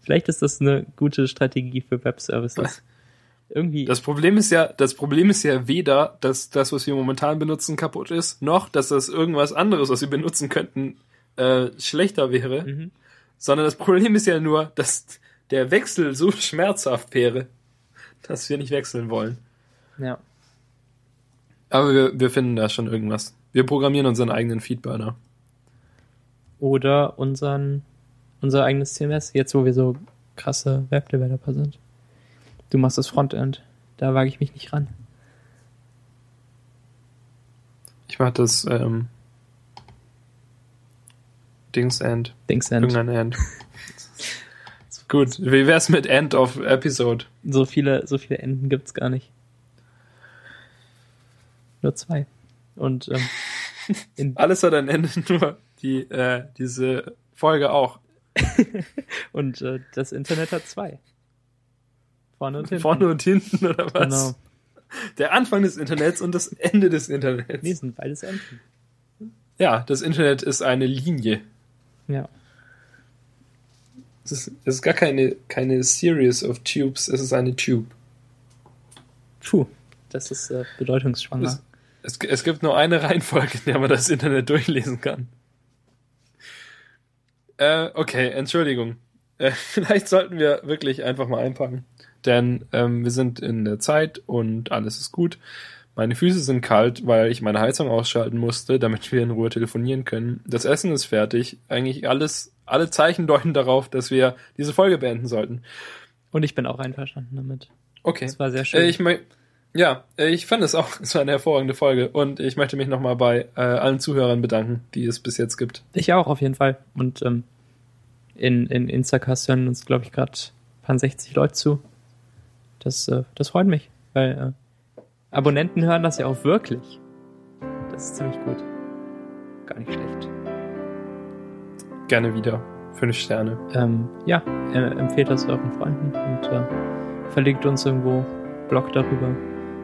Vielleicht ist das eine gute Strategie für Webservices. Irgendwie. Das Problem ist ja, das Problem ist ja weder, dass das, was wir momentan benutzen, kaputt ist, noch, dass das irgendwas anderes, was wir benutzen könnten, äh, schlechter wäre. Mhm. Sondern das Problem ist ja nur, dass der Wechsel so schmerzhaft wäre, dass wir nicht wechseln wollen. Ja. Aber wir, wir finden da schon irgendwas. Wir programmieren unseren eigenen Feedburner. Oder unseren, unser eigenes CMS, jetzt wo wir so krasse Webdeveloper sind. Du machst das Frontend. Da wage ich mich nicht ran. Ich mach das, ähm, Dings End. Dings End. Irgendein End. Gut, wie wär's mit End of Episode? So viele, so viele Enden gibt's gar nicht. Nur zwei. Und ähm, in, Alles hat ein Ende, nur die, äh, diese Folge auch. und äh, das Internet hat zwei. Vorne und hinten. Vorne und hinten oder was? Genau. Der Anfang des Internets und das Ende des Internets. Nee, sind beides Enden. Ja, das Internet ist eine Linie. Ja. Es ist, es ist gar keine, keine Series of Tubes, es ist eine Tube. Puh, das ist äh, bedeutungsschwanger. Es, es, es gibt nur eine Reihenfolge, in der man das Internet durchlesen kann. Äh, okay, Entschuldigung. Äh, vielleicht sollten wir wirklich einfach mal einpacken. Denn ähm, wir sind in der Zeit und alles ist gut. Meine Füße sind kalt, weil ich meine Heizung ausschalten musste, damit wir in Ruhe telefonieren können. Das Essen ist fertig. Eigentlich alles, alle Zeichen deuten darauf, dass wir diese Folge beenden sollten. Und ich bin auch einverstanden damit. Okay. Das war sehr schön. Äh, ich mein, ja, äh, ich fand es auch, es war eine hervorragende Folge und ich möchte mich nochmal bei äh, allen Zuhörern bedanken, die es bis jetzt gibt. Ich auch, auf jeden Fall. Und ähm, in, in Instacast hören uns, glaube ich, gerade paar 60 Leute zu. Das, äh, das freut mich, weil äh, Abonnenten hören das ja auch wirklich. Das ist ziemlich gut. Gar nicht schlecht. Gerne wieder. Fünf Sterne. Ähm, ja, äh, empfehlt das euren Freunden und äh, verlinkt uns irgendwo, bloggt darüber,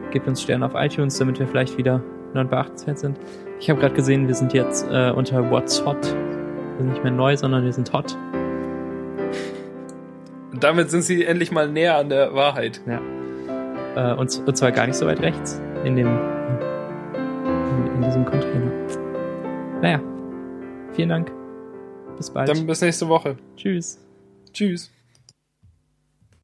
gebt uns Sterne auf iTunes, damit wir vielleicht wieder neu beachtenswert sind. Ich habe gerade gesehen, wir sind jetzt äh, unter What's Hot. Wir sind nicht mehr neu, sondern wir sind hot. Und damit sind sie endlich mal näher an der Wahrheit. Ja. Äh, und, und zwar gar nicht so weit rechts in dem in, in diesem Container. Naja. Vielen Dank. Bis bald. Dann bis nächste Woche. Tschüss. Tschüss.